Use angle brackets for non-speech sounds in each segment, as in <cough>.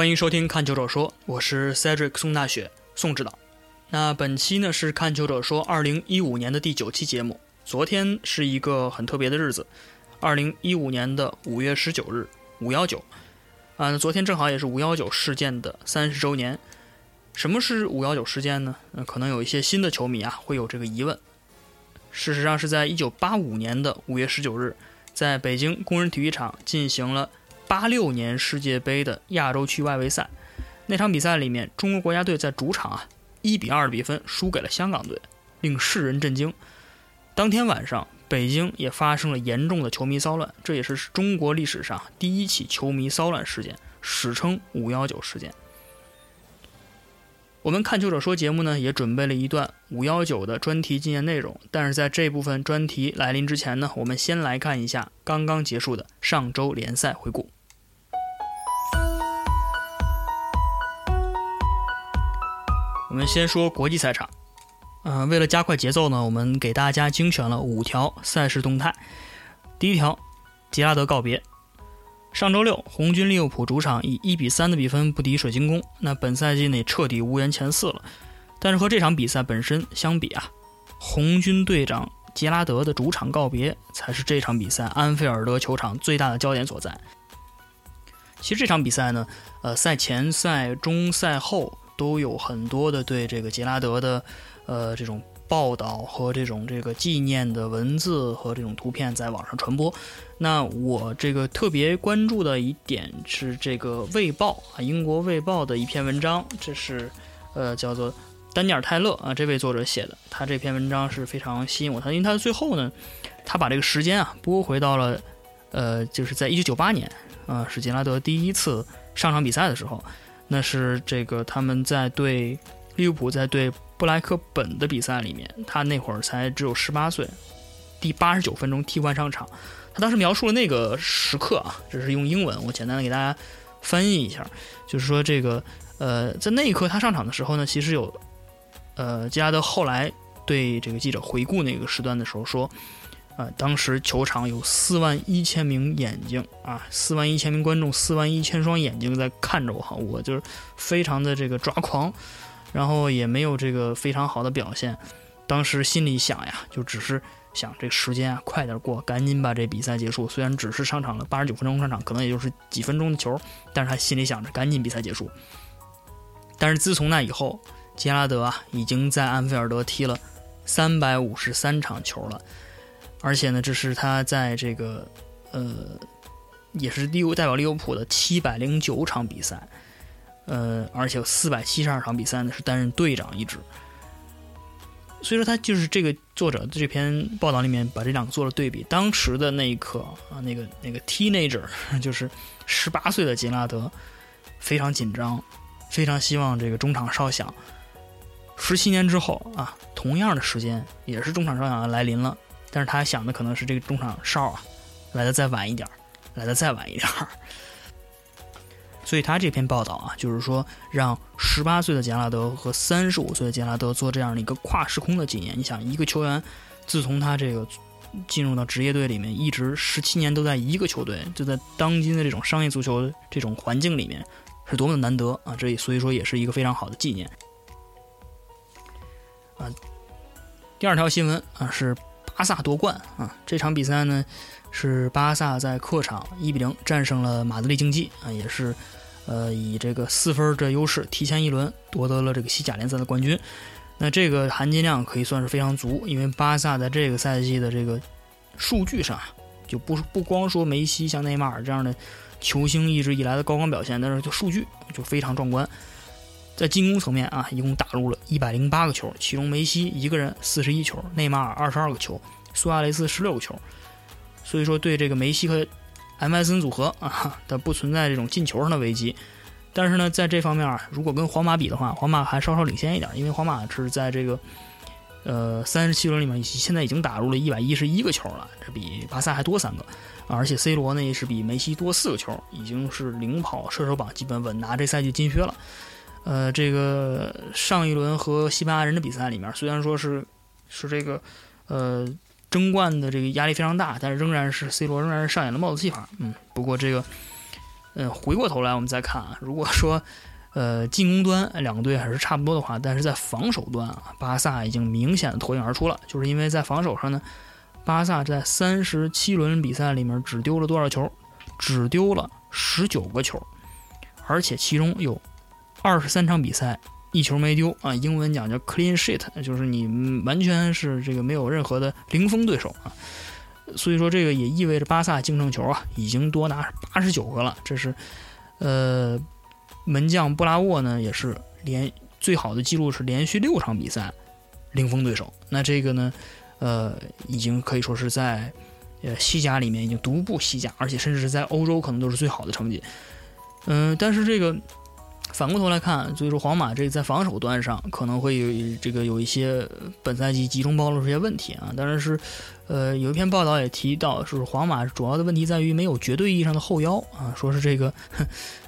欢迎收听《看球者说》，我是 Cedric 宋大雪宋指导。那本期呢是《看球者说》二零一五年的第九期节目。昨天是一个很特别的日子，二零一五年的五月十九日，五幺九。啊，昨天正好也是五幺九事件的三十周年。什么是五幺九事件呢？那，可能有一些新的球迷啊会有这个疑问。事实上是在一九八五年的五月十九日，在北京工人体育场进行了。八六年世界杯的亚洲区外围赛，那场比赛里面，中国国家队在主场啊，一比二的比分输给了香港队，令世人震惊。当天晚上，北京也发生了严重的球迷骚乱，这也是中国历史上第一起球迷骚乱事件，史称“五幺九事件”。我们看球者说节目呢，也准备了一段五幺九的专题纪念内容。但是在这部分专题来临之前呢，我们先来看一下刚刚结束的上周联赛回顾。我们先说国际赛场，嗯，为了加快节奏呢，我们给大家精选了五条赛事动态。第一条，杰拉德告别。上周六，红军利物浦主场以一比三的比分不敌水晶宫，那本赛季内彻底无缘前四了。但是和这场比赛本身相比啊，红军队长杰拉德的主场告别才是这场比赛安菲尔德球场最大的焦点所在。其实这场比赛呢，呃，赛前、赛中、赛后。都有很多的对这个杰拉德的，呃，这种报道和这种这个纪念的文字和这种图片在网上传播。那我这个特别关注的一点是这个《卫报》啊，英国《卫报》的一篇文章，这是呃叫做丹尼尔·泰勒啊这位作者写的。他这篇文章是非常吸引我，他因为他的最后呢，他把这个时间啊拨回到了呃，就是在一九九八年啊，是杰拉德第一次上场比赛的时候。那是这个他们在对利物浦在对布莱克本的比赛里面，他那会儿才只有十八岁，第八十九分钟替换上场。他当时描述了那个时刻啊，这是用英文，我简单的给大家翻译一下，就是说这个呃，在那一刻他上场的时候呢，其实有呃，吉拉德后来对这个记者回顾那个时段的时候说。呃，当时球场有四万一千名眼睛啊，四万一千名观众，四万一千双眼睛在看着我哈，我就是非常的这个抓狂，然后也没有这个非常好的表现。当时心里想呀，就只是想这时间啊快点过，赶紧把这比赛结束。虽然只是上场了八十九分钟上场，可能也就是几分钟的球，但是他心里想着赶紧比赛结束。但是自从那以后，杰拉德啊已经在安菲尔德踢了三百五十三场球了。而且呢，这是他在这个，呃，也是利物代表利物浦的七百零九场比赛，呃，而且有四百七十二场比赛呢是担任队长一职。所以说，他就是这个作者这篇报道里面把这两个做了对比。当时的那一刻啊，那个那个 teenager <laughs> 就是十八岁的杰拉德，非常紧张，非常希望这个中场哨响。十七年之后啊，同样的时间也是中场哨响要来临了。但是他想的可能是这个中场哨啊，来的再晚一点来的再晚一点 <laughs> 所以他这篇报道啊，就是说让十八岁的杰拉德和三十五岁的杰拉德做这样的一个跨时空的纪念。你想，一个球员自从他这个进入到职业队里面，一直十七年都在一个球队，就在当今的这种商业足球这种环境里面，是多么的难得啊！这所以说也是一个非常好的纪念啊。第二条新闻啊是。巴萨夺冠啊！这场比赛呢，是巴萨在客场一比零战胜了马德里竞技啊，也是，呃，以这个四分的优势提前一轮夺得了这个西甲联赛的冠军。那这个含金量可以算是非常足，因为巴萨在这个赛季的这个数据上啊，就不不光说梅西像内马尔这样的球星一直以来的高光表现，但是就数据就非常壮观。在进攻层面啊，一共打入了一百零八个球，其中梅西一个人四十一球，内马尔二十二个球，苏亚雷斯十六个球。所以说，对这个梅西和 M S N 组合啊，它不存在这种进球上的危机。但是呢，在这方面啊，如果跟皇马比的话，皇马还稍稍领先一点，因为皇马是在这个呃三十七轮里面，现在已经打入了一百一十一个球了，这比巴萨还多三个。而且 C 罗呢也是比梅西多四个球，已经是领跑射手榜，基本稳拿这赛季金靴了。呃，这个上一轮和西班牙人的比赛里面，虽然说是是这个呃争冠的这个压力非常大，但是仍然是 C 罗仍然是上演了帽子戏法。嗯，不过这个嗯，回过头来我们再看啊，如果说呃进攻端两个队还是差不多的话，但是在防守端啊，巴萨已经明显的脱颖而出了，就是因为在防守上呢，巴萨在三十七轮比赛里面只丢了多少球？只丢了十九个球，而且其中有二十三场比赛一球没丢啊，英文讲叫 clean sheet，就是你完全是这个没有任何的零封对手啊。所以说，这个也意味着巴萨净胜球啊，已经多达八十九个了。这是，呃，门将布拉沃呢，也是连最好的记录是连续六场比赛零封对手。那这个呢，呃，已经可以说是在呃西甲里面已经独步西甲，而且甚至是在欧洲可能都是最好的成绩。嗯，但是这个。反过头来看，所以说皇马这在防守端上可能会有这个有一些本赛季集中暴露出一些问题啊。当然是，呃，有一篇报道也提到，是皇马主要的问题在于没有绝对意义上的后腰啊，说是这个，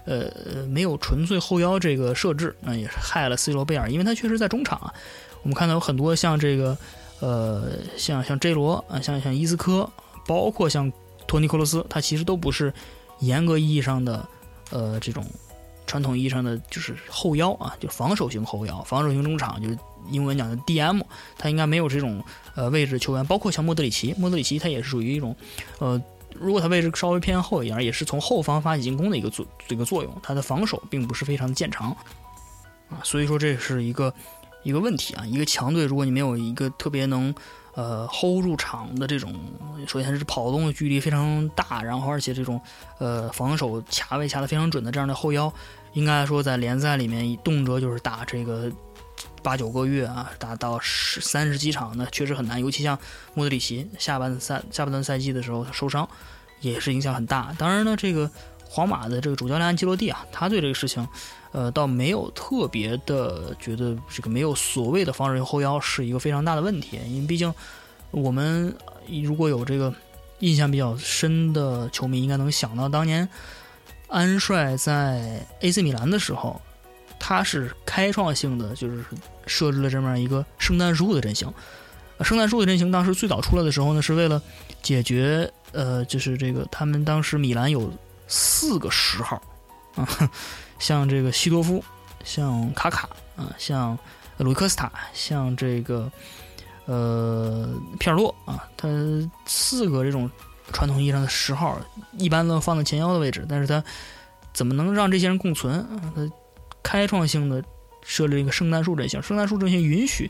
呃，没有纯粹后腰这个设置，那也是害了 C 罗贝尔，因为他确实在中场啊。我们看到有很多像这个，呃，像像 J 罗啊，像像伊斯科，包括像托尼克罗斯，他其实都不是严格意义上的呃这种。传统意义上的就是后腰啊，就防守型后腰，防守型中场，就是英文讲的 DM，他应该没有这种呃位置球员，包括像莫德里奇，莫德里奇他也是属于一种，呃，如果他位置稍微偏后一点，也是从后方发起进攻的一个作这个作用，他的防守并不是非常的见长啊，所以说这是一个一个问题啊，一个强队如果你没有一个特别能。呃，hold 住场的这种，首先是跑动的距离非常大，然后而且这种，呃，防守卡位卡的非常准的这样的后腰，应该说在联赛里面动辄就是打这个八九个月啊，打到十三十几场，呢确实很难。尤其像莫德里奇下半赛下半段赛季的时候受伤，也是影响很大。当然呢，这个皇马的这个主教练安吉洛蒂啊，他对这个事情。呃，倒没有特别的觉得这个没有所谓的防守后腰是一个非常大的问题，因为毕竟我们如果有这个印象比较深的球迷，应该能想到当年安帅在 AC 米兰的时候，他是开创性的就是设置了这么一个圣诞树的阵型。圣诞树的阵型当时最早出来的时候呢，是为了解决呃，就是这个他们当时米兰有四个十号啊。<laughs> 像这个西多夫，像卡卡啊，像鲁克斯塔，像这个呃皮尔洛啊，他四个这种传统意义上的十号，一般都放在前腰的位置，但是他怎么能让这些人共存？他开创性的设立一个圣诞树阵型，圣诞树阵型允许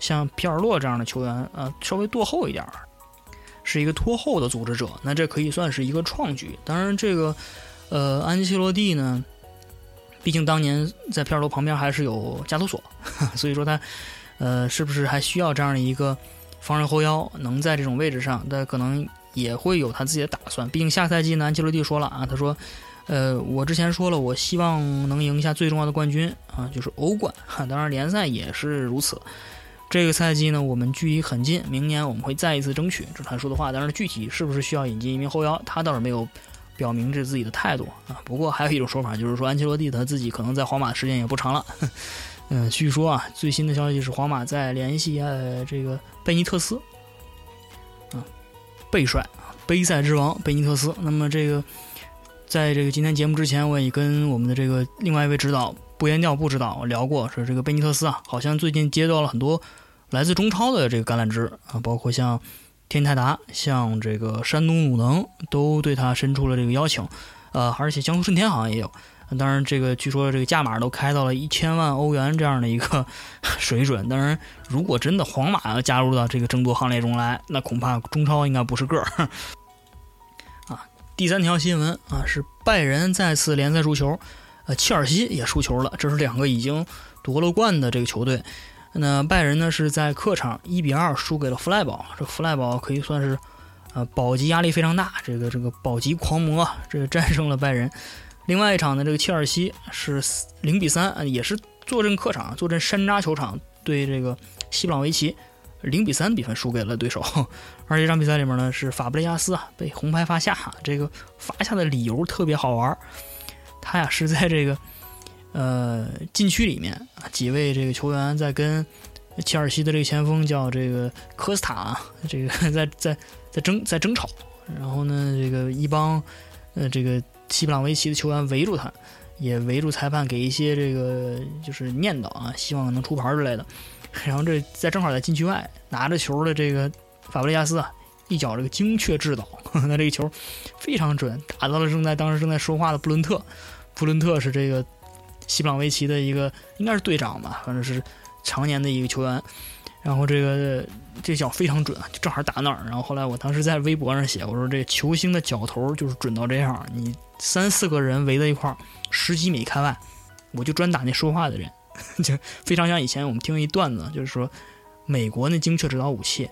像皮尔洛这样的球员啊稍微落后一点儿，是一个拖后的组织者，那这可以算是一个创举。当然，这个呃安切洛蒂呢？毕竟当年在皮尔洛旁边还是有加图索，<laughs> 所以说他，呃，是不是还需要这样的一个防守后腰，能在这种位置上？他可能也会有他自己的打算。毕竟下赛季呢，安切洛蒂说了啊，他说，呃，我之前说了，我希望能赢一下最重要的冠军啊，就是欧冠。当然联赛也是如此。这个赛季呢，我们距离很近，明年我们会再一次争取，这是他说的话。但是具体是不是需要引进一名后腰，他倒是没有。表明着自己的态度啊，不过还有一种说法，就是说安切洛蒂他自己可能在皇马的时间也不长了。<laughs> 嗯，据说啊，最新的消息是皇马在联系呃这个贝尼特斯，啊，贝帅啊，杯赛之王贝尼特斯。那么这个，在这个今天节目之前，我也跟我们的这个另外一位指导不言调布指导聊过，说这个贝尼特斯啊，好像最近接到了很多来自中超的这个橄榄枝啊，包括像。天泰达像这个山东鲁能都对他伸出了这个邀请，呃，而且江苏舜天好像也有。当然，这个据说这个价码都开到了一千万欧元这样的一个水准。当然，如果真的皇马要加入到这个争夺行列中来，那恐怕中超应该不是个儿。<laughs> 啊，第三条新闻啊，是拜仁再次联赛输球，呃，切尔西也输球了。这是两个已经夺了冠的这个球队。那拜仁呢是在客场一比二输给了弗赖堡，这弗赖堡可以算是，呃，保级压力非常大，这个这个保级狂魔，这个战胜了拜仁。另外一场呢，这个切尔西是零比三，也是坐镇客场，坐镇山楂球场对这个西布朗维奇，零比三比分输给了对手。而这场比赛里面呢，是法布雷加斯啊被红牌罚下，这个罚下的理由特别好玩，他呀是在这个。呃，禁区里面啊，几位这个球员在跟切尔西的这个前锋叫这个科斯塔啊，这个在在在争在争吵。然后呢，这个一帮呃这个西布朗维奇的球员围住他，也围住裁判，给一些这个就是念叨啊，希望能出牌之类的。然后这在正好在禁区外拿着球的这个法布雷加斯啊，一脚这个精确制导，<laughs> 那这个球非常准，打到了正在当时正在说话的布伦特。布伦特是这个西布朗维奇的一个应该是队长吧，反正是常年的一个球员。然后这个这脚非常准，就正好打那儿。然后后来我当时在微博上写，我说这球星的脚头就是准到这样，你三四个人围在一块儿，十几米开外，我就专打那说话的人，<laughs> 就非常像以前我们听一段子，就是说美国那精确指导武器，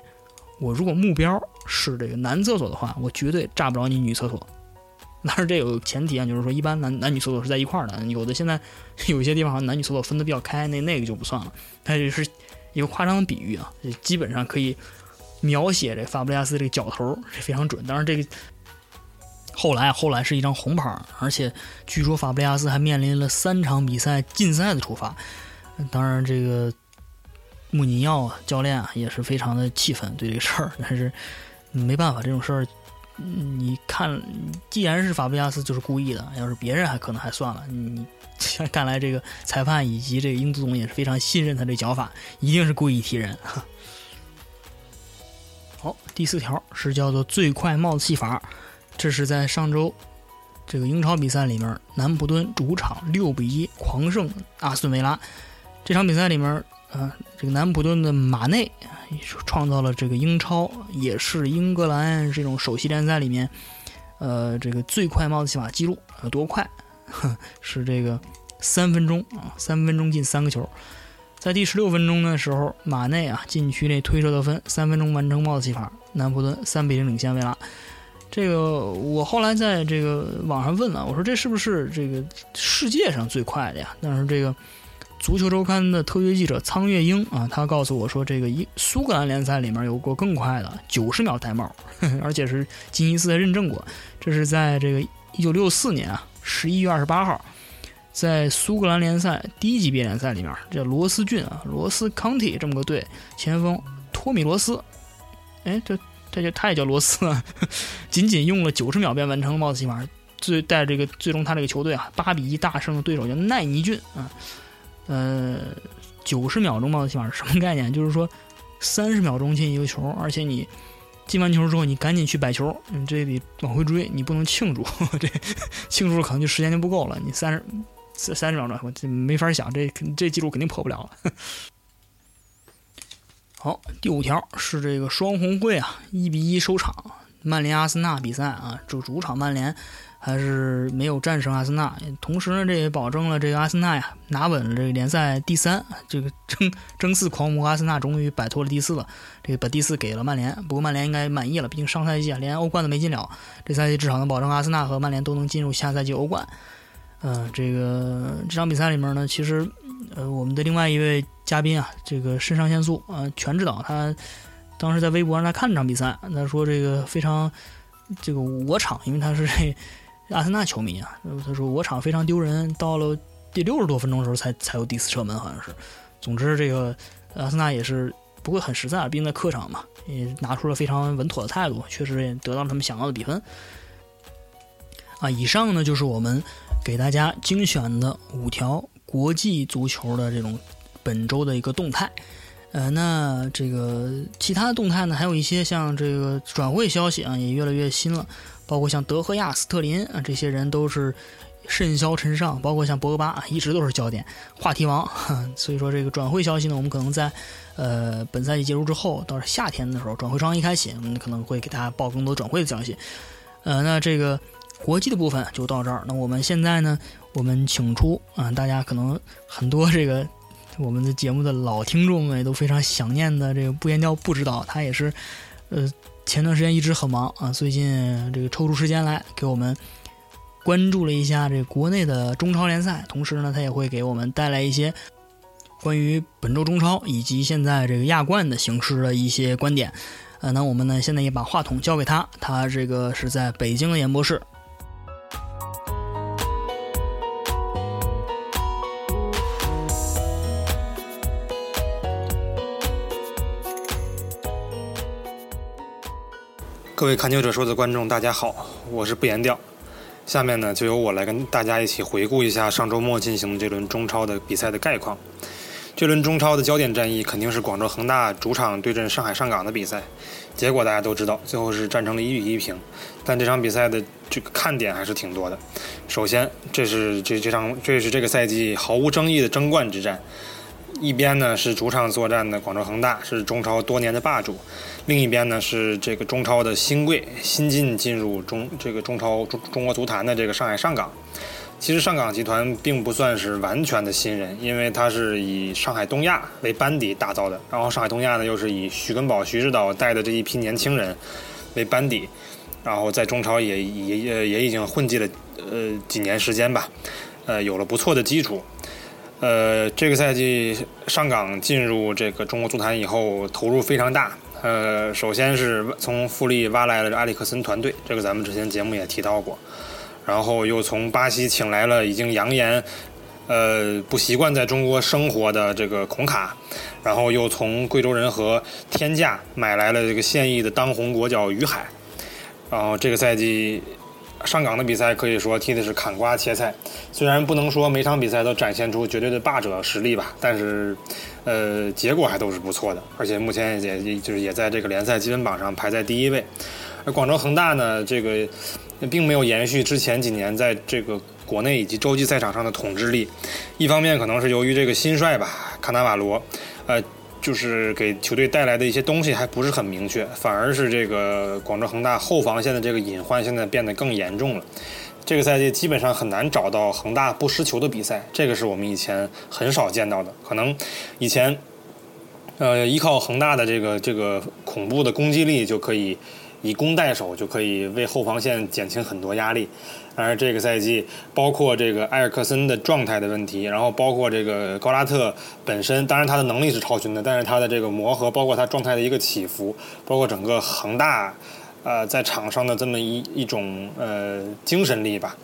我如果目标是这个男厕所的话，我绝对炸不着你女厕所。<laughs> 但是这有前提啊，就是说一般男男女厕所是在一块儿的，有的现在 <laughs> 有些地方好像男女厕所分的比较开，那那个就不算了，它就是。一个夸张的比喻啊，基本上可以描写这法布雷加斯这个脚头是非常准。当然，这个后来后来是一张红牌，而且据说法布雷加斯还面临了三场比赛禁赛的处罚。当然，这个穆尼奥教练啊也是非常的气愤对这个事儿，但是没办法，这种事儿你看，既然是法布加斯就是故意的，要是别人还可能还算了，你。看来这个裁判以及这个英足总也是非常信任他这脚法，一定是故意踢人。好，第四条是叫做最快帽子戏法，这是在上周这个英超比赛里面，南普敦主场六比一狂胜阿斯顿维拉。这场比赛里面，呃，这个南普敦的马内创造了这个英超也是英格兰这种首席联赛里面，呃，这个最快帽子戏法记录，有多快？<laughs> 是这个三分钟啊，三分钟进三个球，在第十六分钟的时候，马内啊禁区内推射得分，三分钟完成帽子戏法，南普敦三比零领先维拉。这个我后来在这个网上问了，我说这是不是这个世界上最快的呀？但是这个足球周刊的特约记者苍月英啊，他告诉我说，这个一苏格兰联赛里面有过更快的九十秒戴帽，<laughs> 而且是吉尼斯认证过，这是在这个一九六四年啊。十一月二十八号，在苏格兰联赛第一级别联赛里面，这罗斯郡啊，罗斯康体这么个队，前锋托米罗斯，哎，这这就他也叫罗斯啊，<laughs> 仅仅用了九十秒便完成了帽子戏法，最带这个最终他这个球队啊，八比一大胜的对手叫奈尼郡啊，呃，九十秒钟帽子戏法是什么概念？就是说三十秒钟进一个球，而且你。进完球之后，你赶紧去摆球，你这得往回追，你不能庆祝，<laughs> 这庆祝可能就时间就不够了。你三十三十秒钟，我这没法想，这这记录肯定破不了了。好，第五条是这个双红会啊，一比一收场，曼联阿森纳比赛啊，主主场曼联。还是没有战胜阿森纳，同时呢，这也保证了这个阿森纳呀拿稳了这个联赛第三。这个争争四狂魔阿森纳终于摆脱了第四了，这个把第四给了曼联。不过曼联应该满意了，毕竟上赛季啊连欧冠都没进了，这赛季至少能保证阿森纳和曼联都能进入下赛季欧冠。嗯，这个这场比赛里面呢，其实呃我们的另外一位嘉宾啊，这个肾上腺素啊全指导，他当时在微博上来看这场比赛，他说这个非常这个我场，因为他是这。阿森纳球迷啊，他说我场非常丢人，到了第六十多分钟的时候才才有第四射门，好像是。总之，这个阿森纳也是不会很实在，毕竟在客场嘛，也拿出了非常稳妥的态度，确实也得到了他们想要的比分。啊，以上呢就是我们给大家精选的五条国际足球的这种本周的一个动态。呃，那这个其他的动态呢，还有一些像这个转会消息啊，也越来越新了。包括像德赫亚、斯特林啊，这些人都是甚嚣尘上。包括像博格巴，一直都是焦点话题王。<laughs> 所以说，这个转会消息呢，我们可能在呃本赛季结束之后，到夏天的时候，转会窗一开启，我们可能会给大家报更多转会的消息。呃，那这个国际的部分就到这儿。那我们现在呢，我们请出啊，大家可能很多这个我们的节目的老听众们也都非常想念的这个不言调不知道，他也是呃。前段时间一直很忙啊，最近这个抽出时间来给我们关注了一下这国内的中超联赛，同时呢，他也会给我们带来一些关于本周中超以及现在这个亚冠的形式的一些观点。呃，那我们呢现在也把话筒交给他，他这个是在北京的演播室。各位看球者说的观众，大家好，我是不言调。下面呢，就由我来跟大家一起回顾一下上周末进行的这轮中超的比赛的概况。这轮中超的焦点战役肯定是广州恒大主场对阵上海上港的比赛，结果大家都知道，最后是战成了一比一平。但这场比赛的这个看点还是挺多的。首先，这是这这场这是这个赛季毫无争议的争冠之战。一边呢是主场作战的广州恒大，是中超多年的霸主；另一边呢是这个中超的新贵，新晋进入中这个中超中中国足坛的这个上海上港。其实上港集团并不算是完全的新人，因为它是以上海东亚为班底打造的，然后上海东亚呢又是以徐根宝、徐指导带的这一批年轻人为班底，然后在中超也也也也已经混迹了呃几年时间吧，呃有了不错的基础。呃，这个赛季上港进入这个中国足坛以后，投入非常大。呃，首先是从富力挖来了阿里克森团队，这个咱们之前节目也提到过。然后又从巴西请来了已经扬言，呃，不习惯在中国生活的这个孔卡。然后又从贵州人和天价买来了这个现役的当红国脚于海。然后这个赛季。上港的比赛可以说踢的是砍瓜切菜，虽然不能说每场比赛都展现出绝对的霸者实力吧，但是，呃，结果还都是不错的，而且目前也就是也在这个联赛积分榜上排在第一位。而广州恒大呢，这个并没有延续之前几年在这个国内以及洲际赛场上的统治力，一方面可能是由于这个新帅吧，卡纳瓦罗，呃。就是给球队带来的一些东西还不是很明确，反而是这个广州恒大后防线的这个隐患现在变得更严重了。这个赛季基本上很难找到恒大不失球的比赛，这个是我们以前很少见到的。可能以前，呃，依靠恒大的这个这个恐怖的攻击力就可以。以攻代守就可以为后防线减轻很多压力，当然这个赛季包括这个埃尔克森的状态的问题，然后包括这个高拉特本身，当然他的能力是超群的，但是他的这个磨合，包括他状态的一个起伏，包括整个恒大，呃，在场上的这么一一种呃精神力吧。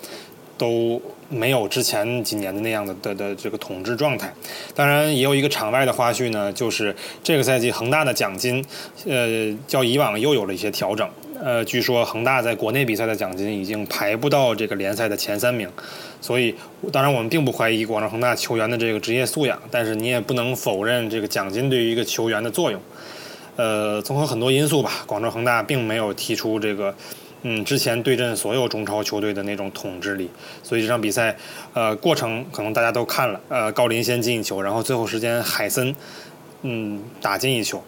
都没有之前几年的那样的的的这个统治状态。当然，也有一个场外的花絮呢，就是这个赛季恒大的奖金，呃，较以往又有了一些调整。呃，据说恒大在国内比赛的奖金已经排不到这个联赛的前三名。所以，当然我们并不怀疑广州恒大球员的这个职业素养，但是你也不能否认这个奖金对于一个球员的作用。呃，综合很多因素吧，广州恒大并没有提出这个。嗯，之前对阵所有中超球队的那种统治力，所以这场比赛，呃，过程可能大家都看了，呃，郜林先进一球，然后最后时间海森，嗯，打进一球，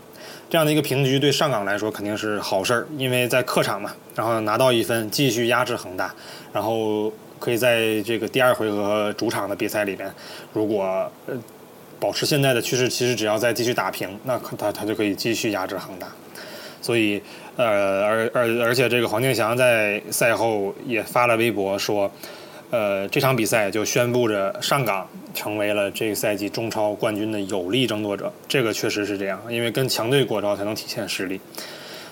这样的一个平局对上港来说肯定是好事儿，因为在客场嘛，然后拿到一分，继续压制恒大，然后可以在这个第二回合主场的比赛里边，如果呃保持现在的趋势，其实只要再继续打平，那他他就可以继续压制恒大。所以，呃，而而而且这个黄健翔在赛后也发了微博说，呃，这场比赛就宣布着上港成为了这个赛季中超冠军的有力争夺者。这个确实是这样，因为跟强队过招才能体现实力。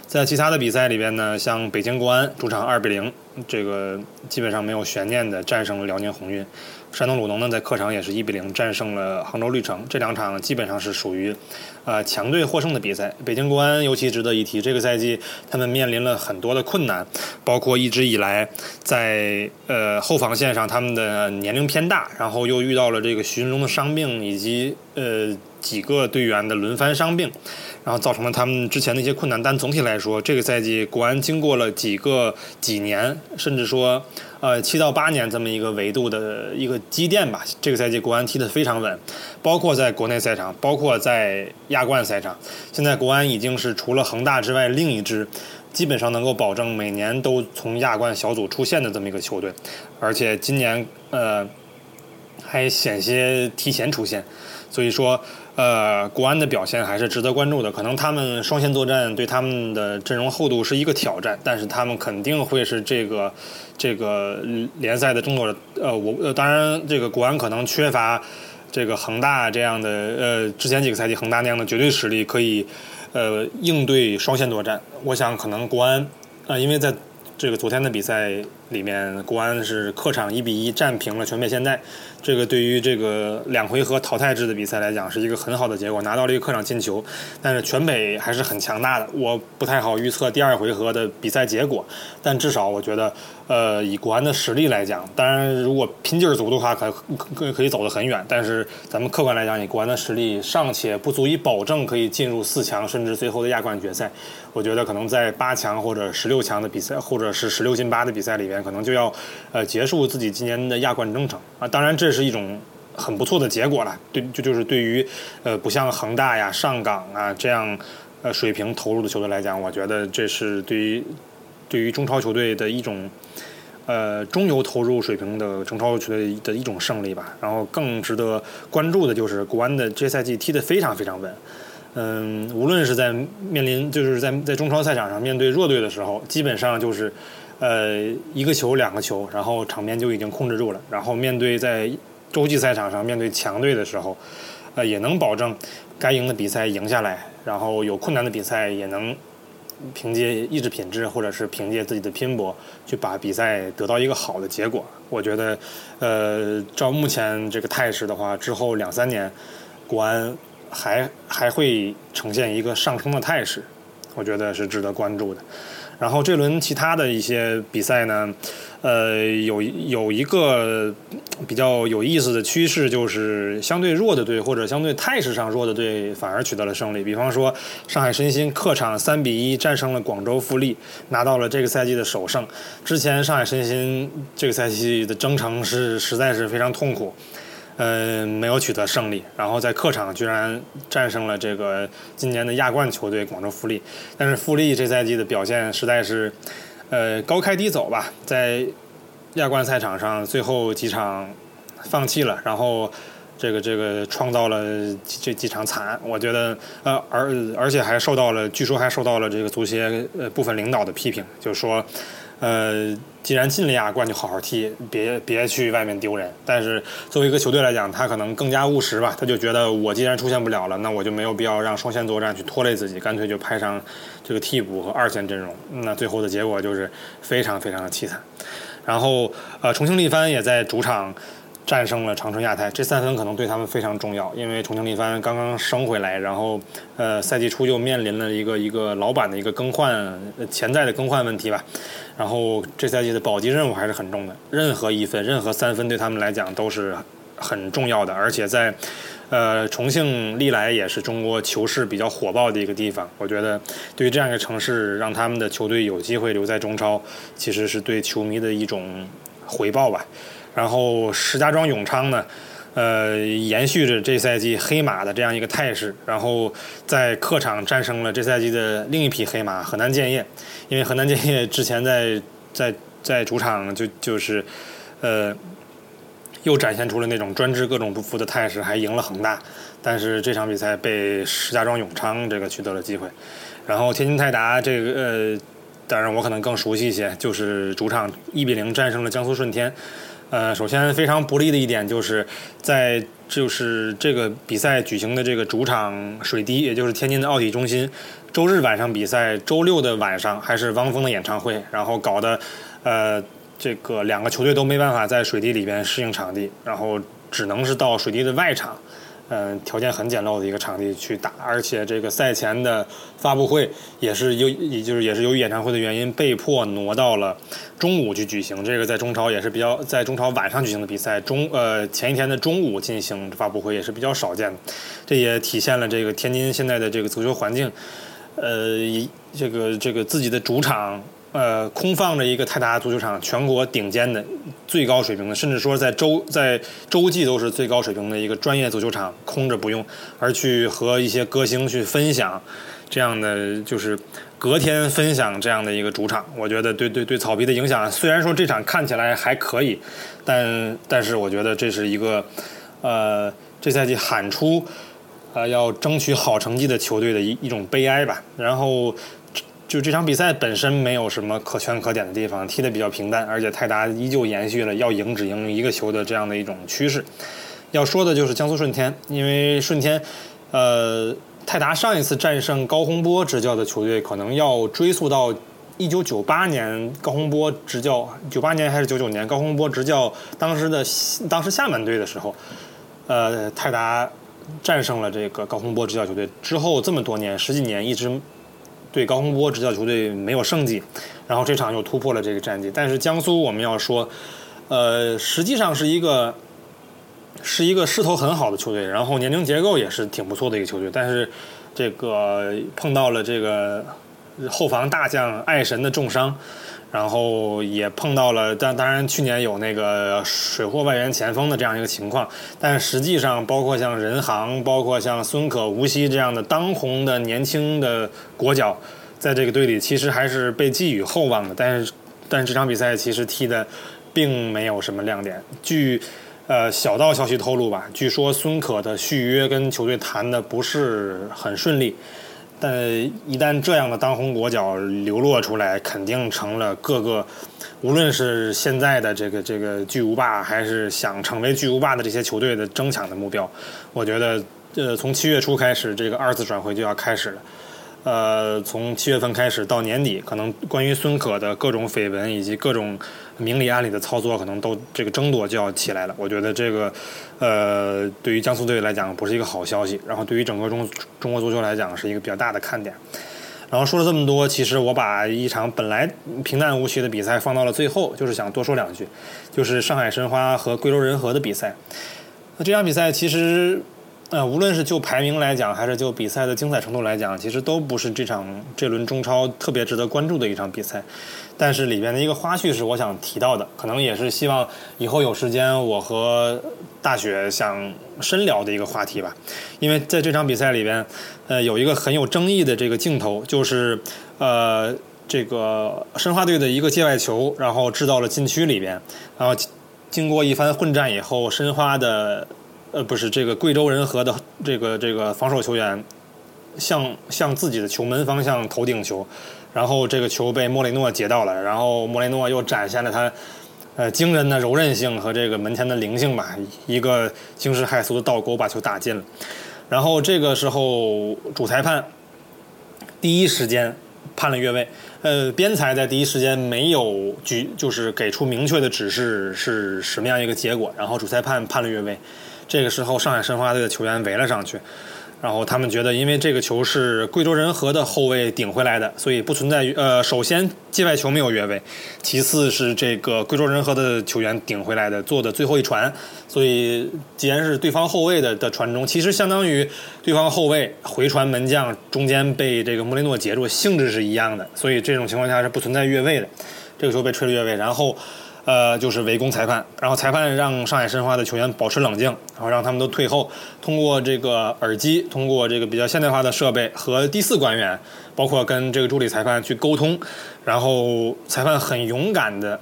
在其他的比赛里边呢，像北京国安主场二比零，这个基本上没有悬念的战胜了辽宁宏运。山东鲁能呢，在客场也是一比零战胜了杭州绿城。这两场基本上是属于，呃，强队获胜的比赛。北京国安尤其值得一提，这个赛季他们面临了很多的困难，包括一直以来在呃后防线上他们的年龄偏大，然后又遇到了这个徐云龙的伤病，以及呃几个队员的轮番伤病，然后造成了他们之前的一些困难。但总体来说，这个赛季国安经过了几个几年，甚至说。呃，七到八年这么一个维度的一个积淀吧。这个赛季国安踢得非常稳，包括在国内赛场，包括在亚冠赛场。现在国安已经是除了恒大之外另一支，基本上能够保证每年都从亚冠小组出线的这么一个球队，而且今年呃还险些提前出线。所以说，呃，国安的表现还是值得关注的。可能他们双线作战对他们的阵容厚度是一个挑战，但是他们肯定会是这个这个联赛的争夺者。呃，我呃，当然这个国安可能缺乏这个恒大这样的呃之前几个赛季恒大那样的绝对实力，可以呃应对双线作战。我想可能国安呃，因为在这个昨天的比赛里面，国安是客场一比一战平了全美现代。这个对于这个两回合淘汰制的比赛来讲，是一个很好的结果，拿到了一个客场进球。但是全美还是很强大的，我不太好预测第二回合的比赛结果。但至少我觉得，呃，以国安的实力来讲，当然如果拼劲儿足的话，可可可以走得很远。但是咱们客观来讲，以国安的实力尚且不足以保证可以进入四强，甚至最后的亚冠决赛。我觉得可能在八强或者十六强的比赛，或者是十六进八的比赛里边，可能就要呃结束自己今年的亚冠征程啊。当然这。是一种很不错的结果了，对，就就是对于呃不像恒大呀、上港啊这样呃水平投入的球队来讲，我觉得这是对于对于中超球队的一种呃中游投入水平的中超球队的一种胜利吧。然后更值得关注的就是国安的这赛季踢得非常非常稳，嗯，无论是在面临就是在在中超赛场上面对弱队的时候，基本上就是。呃，一个球两个球，然后场面就已经控制住了。然后面对在洲际赛场上面对强队的时候，呃，也能保证该赢的比赛赢下来，然后有困难的比赛也能凭借意志品质或者是凭借自己的拼搏去把比赛得到一个好的结果。我觉得，呃，照目前这个态势的话，之后两三年国安还还会呈现一个上升的态势，我觉得是值得关注的。然后这轮其他的一些比赛呢，呃，有有一个比较有意思的趋势，就是相对弱的队或者相对态势上弱的队反而取得了胜利。比方说，上海申鑫客场三比一战胜了广州富力，拿到了这个赛季的首胜。之前上海申鑫这个赛季的征程是实在是非常痛苦。嗯，没有取得胜利，然后在客场居然战胜了这个今年的亚冠球队广州富力。但是富力这赛季的表现实在是，呃，高开低走吧，在亚冠赛场上最后几场放弃了，然后这个这个创造了这几场惨。我觉得，呃，而而且还受到了，据说还受到了这个足协呃部分领导的批评，就说。呃，既然进了亚冠，就好好踢，别别去外面丢人。但是作为一个球队来讲，他可能更加务实吧。他就觉得，我既然出现不了了，那我就没有必要让双线作战去拖累自己，干脆就派上这个替补和二线阵容。那最后的结果就是非常非常的凄惨。然后，呃，重庆力帆也在主场。战胜了长春亚泰，这三分可能对他们非常重要，因为重庆力帆刚刚升回来，然后呃赛季初又面临了一个一个老板的一个更换潜在的更换问题吧，然后这赛季的保级任务还是很重的，任何一分任何三分对他们来讲都是很重要的，而且在呃重庆历来也是中国球市比较火爆的一个地方，我觉得对于这样一个城市，让他们的球队有机会留在中超，其实是对球迷的一种回报吧。然后石家庄永昌呢，呃，延续着这赛季黑马的这样一个态势，然后在客场战胜了这赛季的另一匹黑马河南建业。因为河南建业之前在在在主场就就是，呃，又展现出了那种专治各种不服的态势，还赢了恒大。但是这场比赛被石家庄永昌这个取得了机会。然后天津泰达这个呃，当然我可能更熟悉一些，就是主场一比零战胜了江苏舜天。呃，首先非常不利的一点就是在就是这个比赛举行的这个主场水滴，也就是天津的奥体中心，周日晚上比赛，周六的晚上还是汪峰的演唱会，然后搞得呃这个两个球队都没办法在水滴里边适应场地，然后只能是到水滴的外场。嗯，条件很简陋的一个场地去打，而且这个赛前的发布会也是由，也就是也是由于演唱会的原因，被迫挪到了中午去举行。这个在中超也是比较，在中超晚上举行的比赛，中呃前一天的中午进行发布会也是比较少见的。这也体现了这个天津现在的这个足球环境，呃，这个这个自己的主场。呃，空放着一个泰达足球场，全国顶尖的、最高水平的，甚至说在洲在洲际都是最高水平的一个专业足球场，空着不用，而去和一些歌星去分享这样的，就是隔天分享这样的一个主场，我觉得对对对草皮的影响，虽然说这场看起来还可以，但但是我觉得这是一个呃这赛季喊出呃要争取好成绩的球队的一一种悲哀吧，然后。就这场比赛本身没有什么可圈可点的地方，踢得比较平淡，而且泰达依旧延续了要赢只赢一个球的这样的一种趋势。要说的就是江苏舜天，因为舜天，呃，泰达上一次战胜高洪波执教的球队，可能要追溯到一九九八年高洪波执教，九八年还是九九年高洪波执教当时的当时厦门队的时候，呃，泰达战胜了这个高洪波执教球队之后，这么多年十几年一直对高洪波执教球队没有胜绩，然后这场又突破了这个战绩。但是江苏我们要说，呃，实际上是一个是一个势头很好的球队，然后年龄结构也是挺不错的一个球队，但是这个碰到了这个。后防大将爱神的重伤，然后也碰到了，但当然去年有那个水货外援前锋的这样一个情况，但实际上包括像任航，包括像孙可、吴曦这样的当红的年轻的国脚，在这个队里其实还是被寄予厚望的。但是，但是这场比赛其实踢的并没有什么亮点。据呃小道消息透露吧，据说孙可的续约跟球队谈的不是很顺利。但一旦这样的当红国脚流落出来，肯定成了各个，无论是现在的这个这个巨无霸，还是想成为巨无霸的这些球队的争抢的目标。我觉得，呃，从七月初开始，这个二次转会就要开始了。呃，从七月份开始到年底，可能关于孙可的各种绯闻以及各种明里暗里的操作，可能都这个争夺就要起来了。我觉得这个，呃，对于江苏队来讲不是一个好消息，然后对于整个中中国足球来讲是一个比较大的看点。然后说了这么多，其实我把一场本来平淡无奇的比赛放到了最后，就是想多说两句，就是上海申花和贵州人和的比赛。那这场比赛其实。呃，无论是就排名来讲，还是就比赛的精彩程度来讲，其实都不是这场这轮中超特别值得关注的一场比赛。但是里边的一个花絮是我想提到的，可能也是希望以后有时间我和大雪想深聊的一个话题吧。因为在这场比赛里边，呃，有一个很有争议的这个镜头，就是呃，这个申花队的一个界外球，然后制到了禁区里边，然后经过一番混战以后，申花的。呃，不是这个贵州人和的这个这个防守球员，向向自己的球门方向投顶球，然后这个球被莫雷诺截到了，然后莫雷诺又展现了他呃惊人的柔韧性和这个门前的灵性吧，一个惊世骇俗的倒钩把球打进了，然后这个时候主裁判第一时间判了越位，呃，边裁在第一时间没有举就是给出明确的指示是什么样一个结果，然后主裁判判了越位。这个时候，上海申花队的球员围了上去，然后他们觉得，因为这个球是贵州人和的后卫顶回来的，所以不存在呃，首先界外球没有越位，其次是这个贵州人和的球员顶回来的做的最后一传，所以既然是对方后卫的的传中，其实相当于对方后卫回传门将中间被这个穆雷诺截住，性质是一样的，所以这种情况下是不存在越位的，这个时候被吹了越位，然后。呃，就是围攻裁判，然后裁判让上海申花的球员保持冷静，然后让他们都退后，通过这个耳机，通过这个比较现代化的设备和第四官员，包括跟这个助理裁判去沟通，然后裁判很勇敢的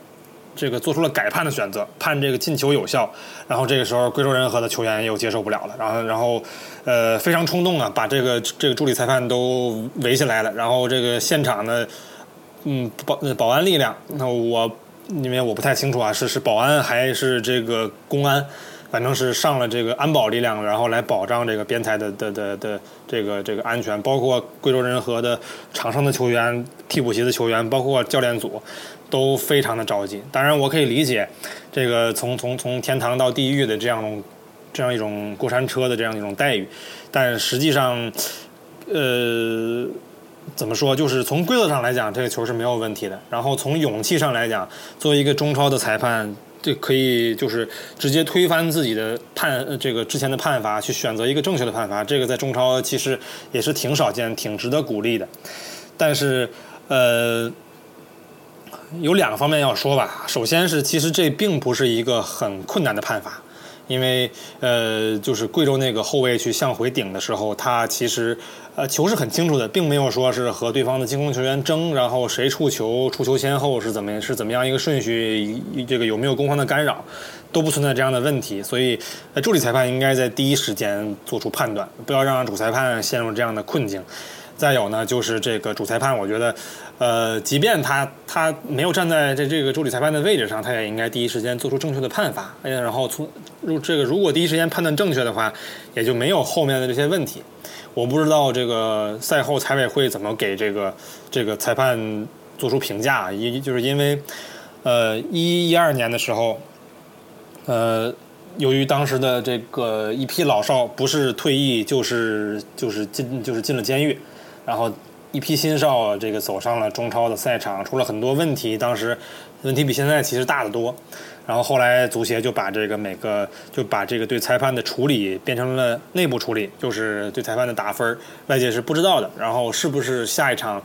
这个做出了改判的选择，判这个进球有效。然后这个时候贵州人和的球员又接受不了了，然后然后呃非常冲动啊，把这个这个助理裁判都围起来了，然后这个现场的嗯保保安力量，那我。因为我不太清楚啊，是是保安还是这个公安，反正是上了这个安保力量，然后来保障这个边裁的的的的这个这个安全，包括贵州人和的场上的球员、替补席的球员，包括教练组，都非常的着急。当然，我可以理解这个从从从天堂到地狱的这样种这样一种过山车的这样一种待遇，但实际上，呃。怎么说？就是从规则上来讲，这个球是没有问题的。然后从勇气上来讲，作为一个中超的裁判，这可以就是直接推翻自己的判，这个之前的判罚，去选择一个正确的判罚。这个在中超其实也是挺少见、挺值得鼓励的。但是，呃，有两个方面要说吧。首先是，其实这并不是一个很困难的判罚。因为呃，就是贵州那个后卫去向回顶的时候，他其实呃球是很清楚的，并没有说是和对方的进攻球员争，然后谁触球、触球先后是怎么是怎么样一个顺序，这个有没有攻方的干扰，都不存在这样的问题。所以助理裁判应该在第一时间做出判断，不要让主裁判陷入这样的困境。再有呢，就是这个主裁判，我觉得。呃，即便他他没有站在这这个助理裁判的位置上，他也应该第一时间做出正确的判罚。哎，然后从如这个如果第一时间判断正确的话，也就没有后面的这些问题。我不知道这个赛后裁委会怎么给这个这个裁判做出评价，一就是因为呃一一二年的时候，呃。由于当时的这个一批老少不是退役就是就是进就是进了监狱，然后一批新少这个走上了中超的赛场，出了很多问题。当时问题比现在其实大得多。然后后来足协就把这个每个就把这个对裁判的处理变成了内部处理，就是对裁判的打分，外界是不知道的。然后是不是下一场，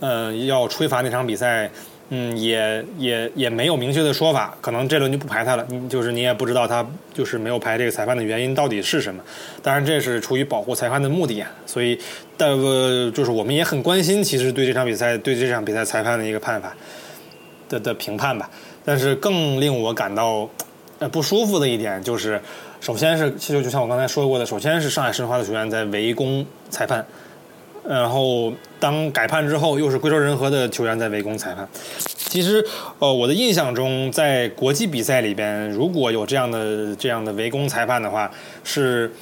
嗯，要吹罚那场比赛？嗯，也也也没有明确的说法，可能这轮就不排他了。就是你也不知道他就是没有排这个裁判的原因到底是什么。当然，这是出于保护裁判的目的啊。所以，但就是我们也很关心，其实对这场比赛对这场比赛裁判的一个判罚的的评判吧。但是更令我感到呃不舒服的一点就是，首先是其实就像我刚才说过的，首先是上海申花的球员在围攻裁判。然后，当改判之后，又是贵州人和的球员在围攻裁判。其实，呃，我的印象中，在国际比赛里边，如果有这样的这样的围攻裁判的话，是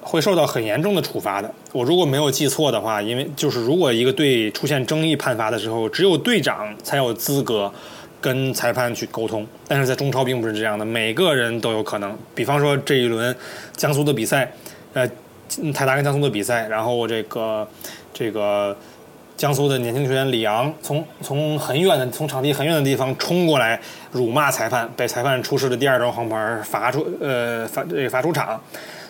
会受到很严重的处罚的。我如果没有记错的话，因为就是如果一个队出现争议判罚的时候，只有队长才有资格跟裁判去沟通。但是在中超并不是这样的，每个人都有可能。比方说这一轮江苏的比赛，呃。泰达跟江苏的比赛，然后这个这个江苏的年轻球员李阳从从很远的从场地很远的地方冲过来辱骂裁判，被裁判出示了第二张黄牌，罚出呃罚这个罚出场。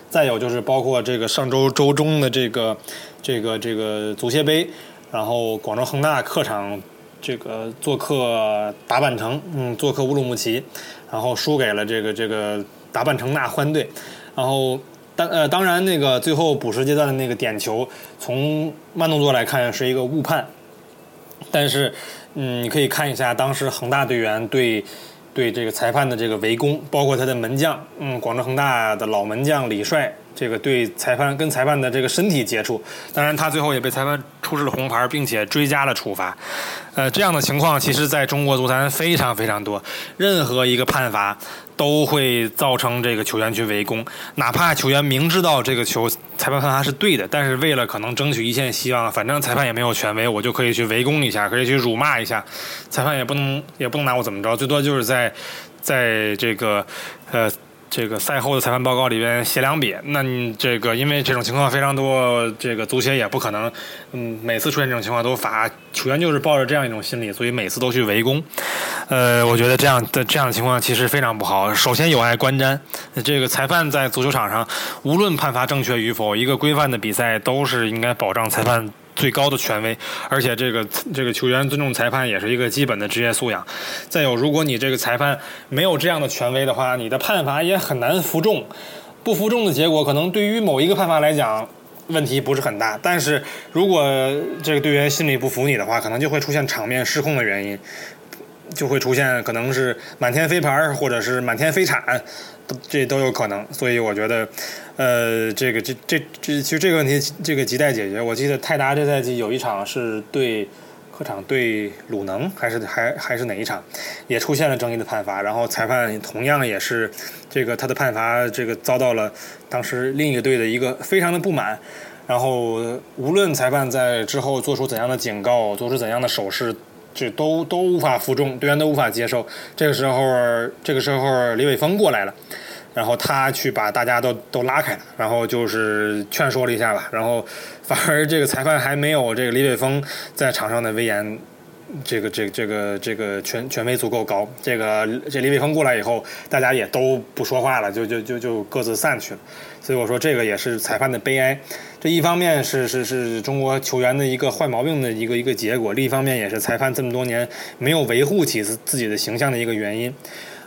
再有就是包括这个上周周中的这个这个这个足协杯，然后广州恒大客场这个做客达坂城，嗯，做客乌鲁木齐，然后输给了这个这个达坂城纳欢队，然后。呃，当然，那个最后补时阶段的那个点球，从慢动作来看是一个误判，但是，嗯，你可以看一下当时恒大队员对对这个裁判的这个围攻，包括他的门将，嗯，广州恒大的老门将李帅。这个对裁判跟裁判的这个身体接触，当然他最后也被裁判出示了红牌，并且追加了处罚。呃，这样的情况其实在中国足坛非常非常多。任何一个判罚都会造成这个球员去围攻，哪怕球员明知道这个球裁判判罚是对的，但是为了可能争取一线希望，反正裁判也没有权威，我就可以去围攻一下，可以去辱骂一下，裁判也不能也不能拿我怎么着，最多就是在在这个呃。这个赛后的裁判报告里边写两笔，那你这个因为这种情况非常多，这个足协也不可能，嗯，每次出现这种情况都罚球员，就是抱着这样一种心理，所以每次都去围攻。呃，我觉得这样的这样的情况其实非常不好。首先有碍观瞻，这个裁判在足球场上无论判罚正确与否，一个规范的比赛都是应该保障裁判。最高的权威，而且这个这个球员尊重裁判也是一个基本的职业素养。再有，如果你这个裁判没有这样的权威的话，你的判罚也很难服众。不服众的结果，可能对于某一个判罚来讲问题不是很大，但是如果这个队员心里不服你的话，可能就会出现场面失控的原因，就会出现可能是满天飞盘或者是满天飞铲，这都有可能。所以我觉得。呃，这个这这这，其实这个问题这个亟待解决。我记得泰达这赛季有一场是对客场对鲁能，还是还还是哪一场，也出现了争议的判罚，然后裁判同样也是这个他的判罚这个遭到了当时另一个队的一个非常的不满，然后无论裁判在之后做出怎样的警告，做出怎样的手势，这都都无法服众，队员都无法接受。这个时候，这个时候李伟峰过来了。然后他去把大家都都拉开了，然后就是劝说了一下吧，然后反而这个裁判还没有这个李伟峰在场上的威严，这个这个这个这个权权威足够高。这个这李伟峰过来以后，大家也都不说话了，就就就就各自散去了。所以我说这个也是裁判的悲哀。这一方面是是是中国球员的一个坏毛病的一个一个结果，另一方面也是裁判这么多年没有维护起自自己的形象的一个原因。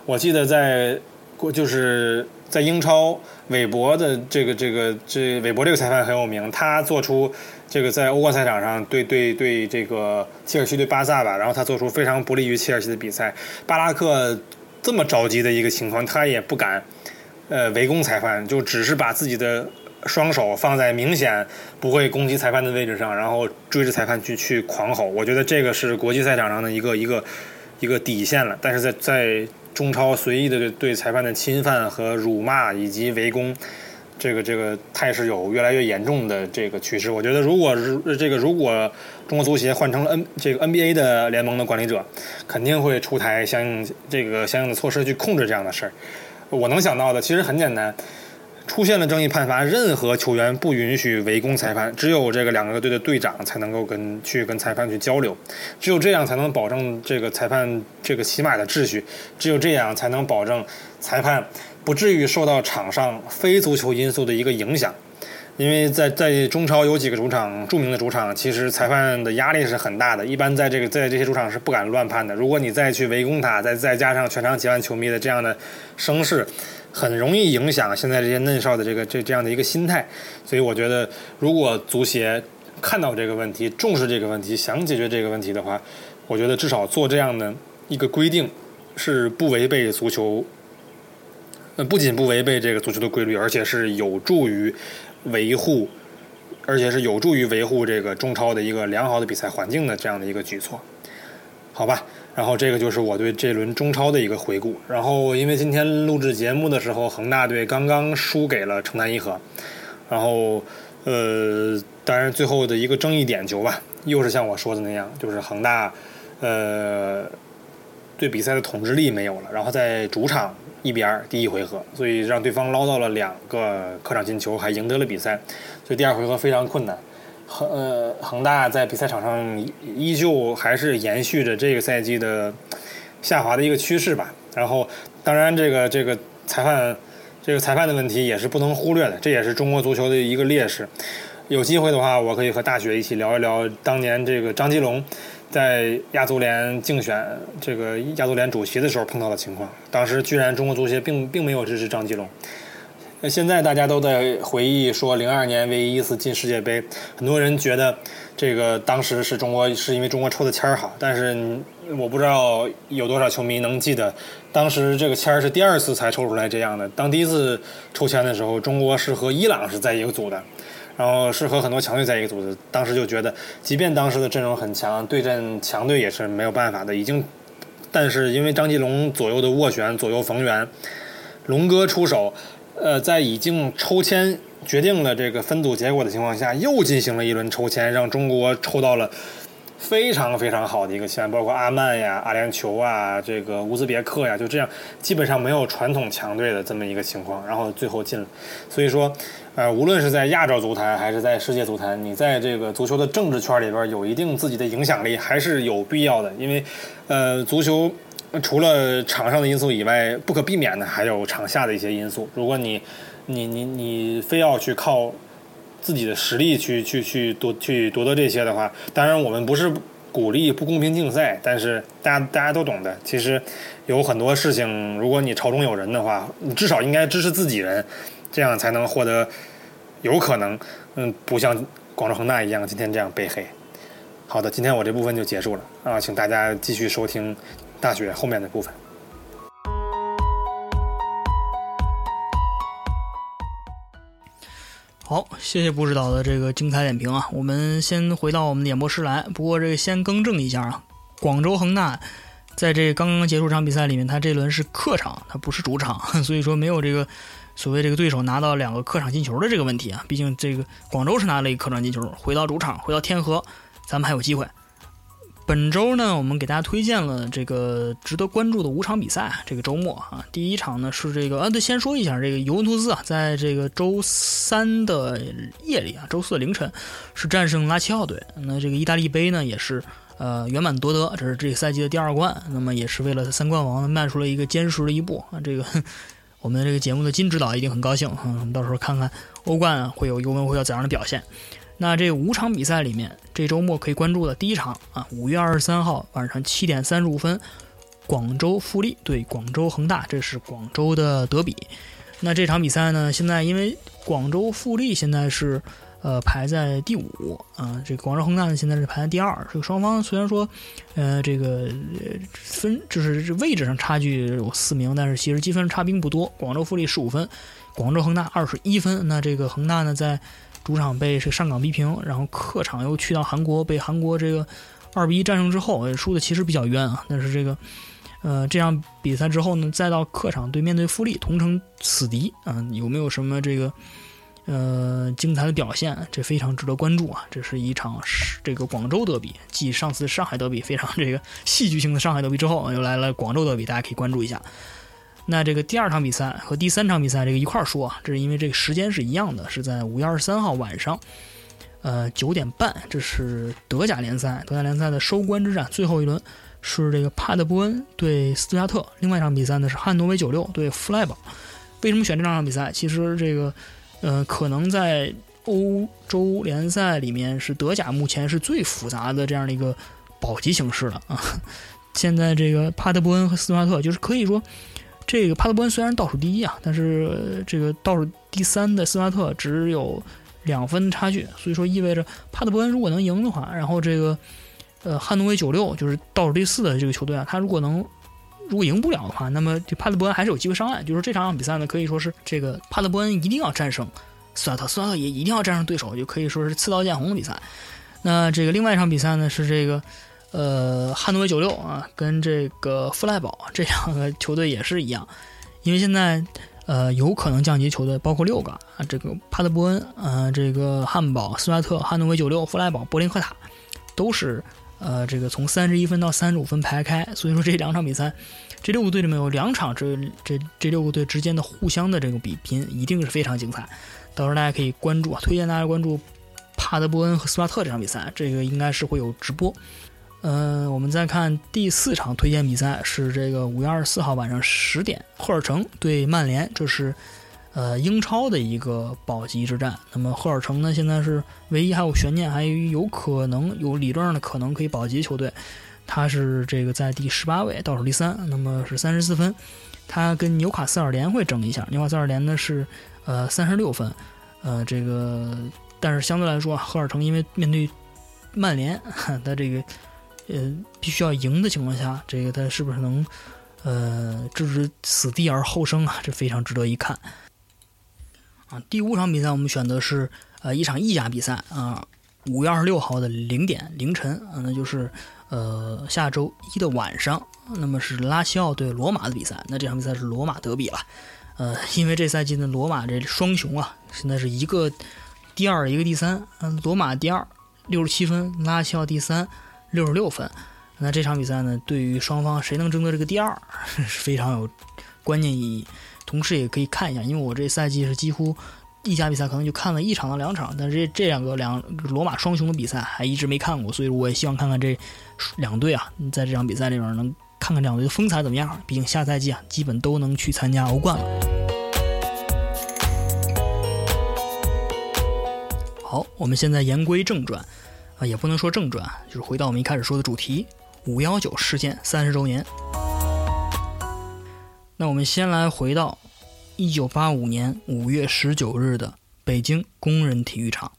我记得在。过就是在英超，韦伯的这个这个这韦伯这个裁判很有名，他做出这个在欧冠赛场上对对对这个切尔西对巴萨吧，然后他做出非常不利于切尔西的比赛。巴拉克这么着急的一个情况，他也不敢呃围攻裁判，就只是把自己的双手放在明显不会攻击裁判的位置上，然后追着裁判去去狂吼。我觉得这个是国际赛场上的一个一个一个底线了，但是在在。中超随意的对裁判的侵犯和辱骂以及围攻，这个这个态势有越来越严重的这个趋势。我觉得，如果是这个如果中国足协换成了 N 这个 NBA 的联盟的管理者，肯定会出台相应这个相应的措施去控制这样的事儿。我能想到的其实很简单，出现了争议判罚，任何球员不允许围攻裁判，只有这个两个队的队长才能够跟去跟裁判去交流，只有这样才能保证这个裁判这个起码的秩序，只有这样才能保证裁判不至于受到场上非足球因素的一个影响。因为在在中超有几个主场著名的主场，其实裁判的压力是很大的，一般在这个在这些主场是不敢乱判的。如果你再去围攻他，再再加上全场几万球迷的这样的声势，很容易影响现在这些嫩少的这个这这样的一个心态。所以我觉得，如果足协看到这个问题，重视这个问题，想解决这个问题的话，我觉得至少做这样的一个规定，是不违背足球，呃，不仅不违背这个足球的规律，而且是有助于。维护，而且是有助于维护这个中超的一个良好的比赛环境的这样的一个举措，好吧。然后这个就是我对这轮中超的一个回顾。然后因为今天录制节目的时候，恒大队刚刚输给了城南一河，然后呃，当然最后的一个争议点球吧，又是像我说的那样，就是恒大呃对比赛的统治力没有了，然后在主场。一比二，第一回合，所以让对方捞到了两个客场进球，还赢得了比赛，所以第二回合非常困难。恒呃恒大在比赛场上依旧还是延续着这个赛季的下滑的一个趋势吧。然后，当然这个这个裁判这个裁判的问题也是不能忽略的，这也是中国足球的一个劣势。有机会的话，我可以和大雪一起聊一聊当年这个张吉龙。在亚足联竞选这个亚足联主席的时候碰到的情况，当时居然中国足协并并没有支持张吉龙。那现在大家都在回忆说，零二年唯一一次进世界杯，很多人觉得这个当时是中国是因为中国抽的签儿好，但是我不知道有多少球迷能记得，当时这个签儿是第二次才抽出来这样的。当第一次抽签的时候，中国是和伊朗是在一个组的。然后是和很多强队在一个组的，当时就觉得，即便当时的阵容很强，对阵强队也是没有办法的。已经，但是因为张继龙左右的斡旋，左右逢源，龙哥出手，呃，在已经抽签决定了这个分组结果的情况下，又进行了一轮抽签，让中国抽到了。非常非常好的一个签，包括阿曼呀、阿联酋啊、这个乌兹别克呀，就这样，基本上没有传统强队的这么一个情况，然后最后进了。所以说，呃，无论是在亚洲足坛还是在世界足坛，你在这个足球的政治圈里边有一定自己的影响力，还是有必要的。因为，呃，足球除了场上的因素以外，不可避免的还有场下的一些因素。如果你，你你你非要去靠。自己的实力去去去夺去夺得这些的话，当然我们不是鼓励不公平竞赛，但是大家大家都懂的。其实有很多事情，如果你朝中有人的话，你至少应该支持自己人，这样才能获得有可能，嗯，不像广州恒大一样今天这样被黑。好的，今天我这部分就结束了啊，请大家继续收听大学后面的部分。好，谢谢布指导的这个精彩点评啊！我们先回到我们的演播室来。不过这个先更正一下啊，广州恒大在这刚刚结束场比赛里面，他这轮是客场，他不是主场，<laughs> 所以说没有这个所谓这个对手拿到两个客场进球的这个问题啊。毕竟这个广州是拿了一个客场进球，回到主场，回到天河，咱们还有机会。本周呢，我们给大家推荐了这个值得关注的五场比赛。这个周末啊，第一场呢是这个啊，对，先说一下这个尤文图斯啊，在这个周三的夜里啊，周四的凌晨是战胜拉齐奥队。那这个意大利杯呢，也是呃圆满夺得，这是这个赛季的第二冠。那么也是为了三冠王迈出了一个坚实的一步啊。这个 <laughs> 我们这个节目的金指导一定很高兴啊。我们到时候看看欧冠会有尤文会有怎样的表现。那这五场比赛里面，这周末可以关注的第一场啊，五月二十三号晚上七点三十五分，广州富力对广州恒大，这是广州的德比。那这场比赛呢，现在因为广州富力现在是呃排在第五啊，这个广州恒大呢现在是排在第二。这个双方虽然说呃这个分就是位置上差距有四名，但是其实积分差并不多。广州富力十五分，广州恒大二十一分。那这个恒大呢在主场被这上港逼平，然后客场又去到韩国被韩国这个二比一战胜之后，输的其实比较冤啊。但是这个，呃，这场比赛之后呢，再到客场对面对富力，同城死敌啊，有没有什么这个呃精彩的表现？这非常值得关注啊！这是一场这个广州德比，继上次上海德比非常这个戏剧性的上海德比之后，又来了广州德比，大家可以关注一下。那这个第二场比赛和第三场比赛这个一块儿说啊，这是因为这个时间是一样的，是在五月二十三号晚上，呃九点半，这是德甲联赛，德甲联赛的收官之战，最后一轮。是这个帕德伯恩对斯图加特，另外一场比赛呢是汉诺威九六对弗赖堡。为什么选这两场比赛？其实这个，呃，可能在欧洲联赛里面是德甲目前是最复杂的这样的一个保级形式了啊。<laughs> 现在这个帕德伯恩和斯图加特，就是可以说，这个帕德伯恩虽然倒数第一啊，但是这个倒数第三的斯图加特只有两分差距，所以说意味着帕德伯恩如果能赢的话，然后这个。呃，汉诺威九六就是倒数第四的这个球队啊，他如果能如果赢不了的话，那么这帕德伯恩还是有机会上岸。就是这场比赛呢，可以说是这个帕德伯恩一定要战胜斯瓦特，斯瓦特也一定要战胜对手，就可以说是刺刀见红的比赛。那这个另外一场比赛呢，是这个呃汉诺威九六啊，跟这个弗赖堡这两个球队也是一样，因为现在呃有可能降级球队包括六个啊，这个帕德伯恩啊，这个汉堡、斯瓦特、汉诺威九六、弗莱堡、柏林赫塔都是。呃，这个从三十一分到三十五分排开，所以说这两场比赛，这六个队里面有两场，这这这六个队之间的互相的这个比拼一定是非常精彩。到时候大家可以关注啊，推荐大家关注帕德伯恩和斯巴特这场比赛，这个应该是会有直播。嗯，我们再看第四场推荐比赛是这个五月二十四号晚上十点，赫尔城对曼联，这是。呃，英超的一个保级之战。那么赫尔城呢，现在是唯一还有悬念，还有可能有理论上的可能可以保级球队。他是这个在第十八位，倒数第三，那么是三十四分。他跟纽卡斯尔联会争一下。纽卡斯尔联呢是呃三十六分。呃，这个但是相对来说，赫尔城因为面对曼联，他这个呃必须要赢的情况下，这个他是不是能呃置之死地而后生啊？这非常值得一看。啊，第五场比赛我们选的是呃一场意甲比赛啊，五月二十六号的零点凌晨啊，那就是呃下周一的晚上，那么是拉齐奥对罗马的比赛。那这场比赛是罗马德比了，呃，因为这赛季的罗马这双雄啊，现在是一个第二，一个第三。嗯，罗马第二六十七分，拉齐奥第三六十六分。那这场比赛呢，对于双方谁能争得这个第二 <laughs> 是非常有关键意义。同时也可以看一下，因为我这赛季是几乎意甲比赛可能就看了一场到两场，但是这这两个两罗马双雄的比赛还一直没看过，所以我也希望看看这两队啊，在这场比赛里边能看看两队的风采怎么样。毕竟下赛季啊，基本都能去参加欧冠了。好，我们现在言归正传啊，也不能说正传，就是回到我们一开始说的主题——五幺九事件三十周年。那我们先来回到一九八五年五月十九日的北京工人体育场。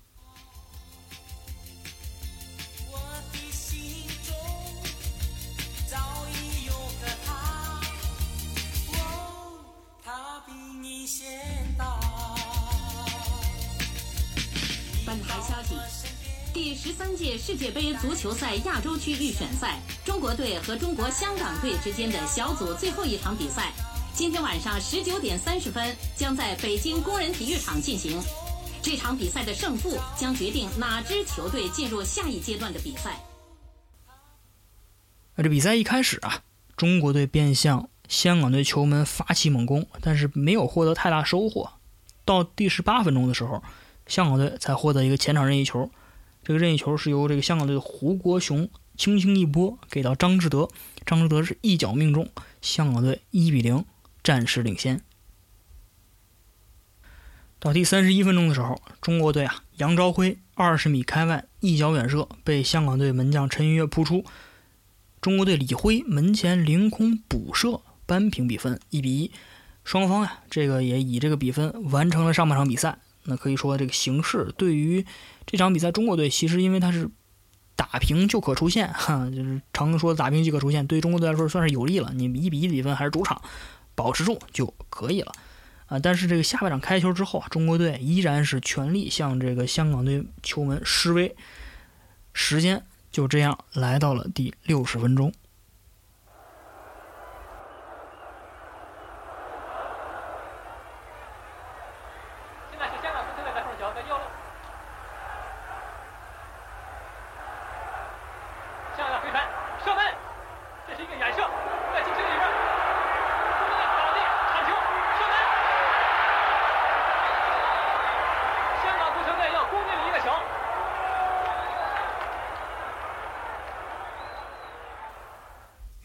十三届世界杯足球赛亚洲区预选赛，中国队和中国香港队之间的小组最后一场比赛。今天晚上十九点三十分将在北京工人体育场进行。这场比赛的胜负将决定哪支球队进入下一阶段的比赛。那这比赛一开始啊，中国队便向香港队球门发起猛攻，但是没有获得太大收获。到第十八分钟的时候，香港队才获得一个前场任意球。这个任意球是由这个香港队的胡国雄轻轻一拨给到张志德，张志德是一脚命中，香港队一比零。暂时领先。到第三十一分钟的时候，中国队啊，杨朝辉二十米开外一脚远射，被香港队门将陈云跃扑出。中国队李辉门前凌空补射，扳平比分，一比一。双方呀，这个也以这个比分完成了上半场比赛。那可以说，这个形势对于这场比赛，中国队其实因为他是打平就可出线，哈，就是常说打平即可出线，对中国队来说算是有利了。你一比一比分还是主场。保持住就可以了，啊！但是这个下半场开球之后啊，中国队依然是全力向这个香港队球门示威。时间就这样来到了第六十分钟。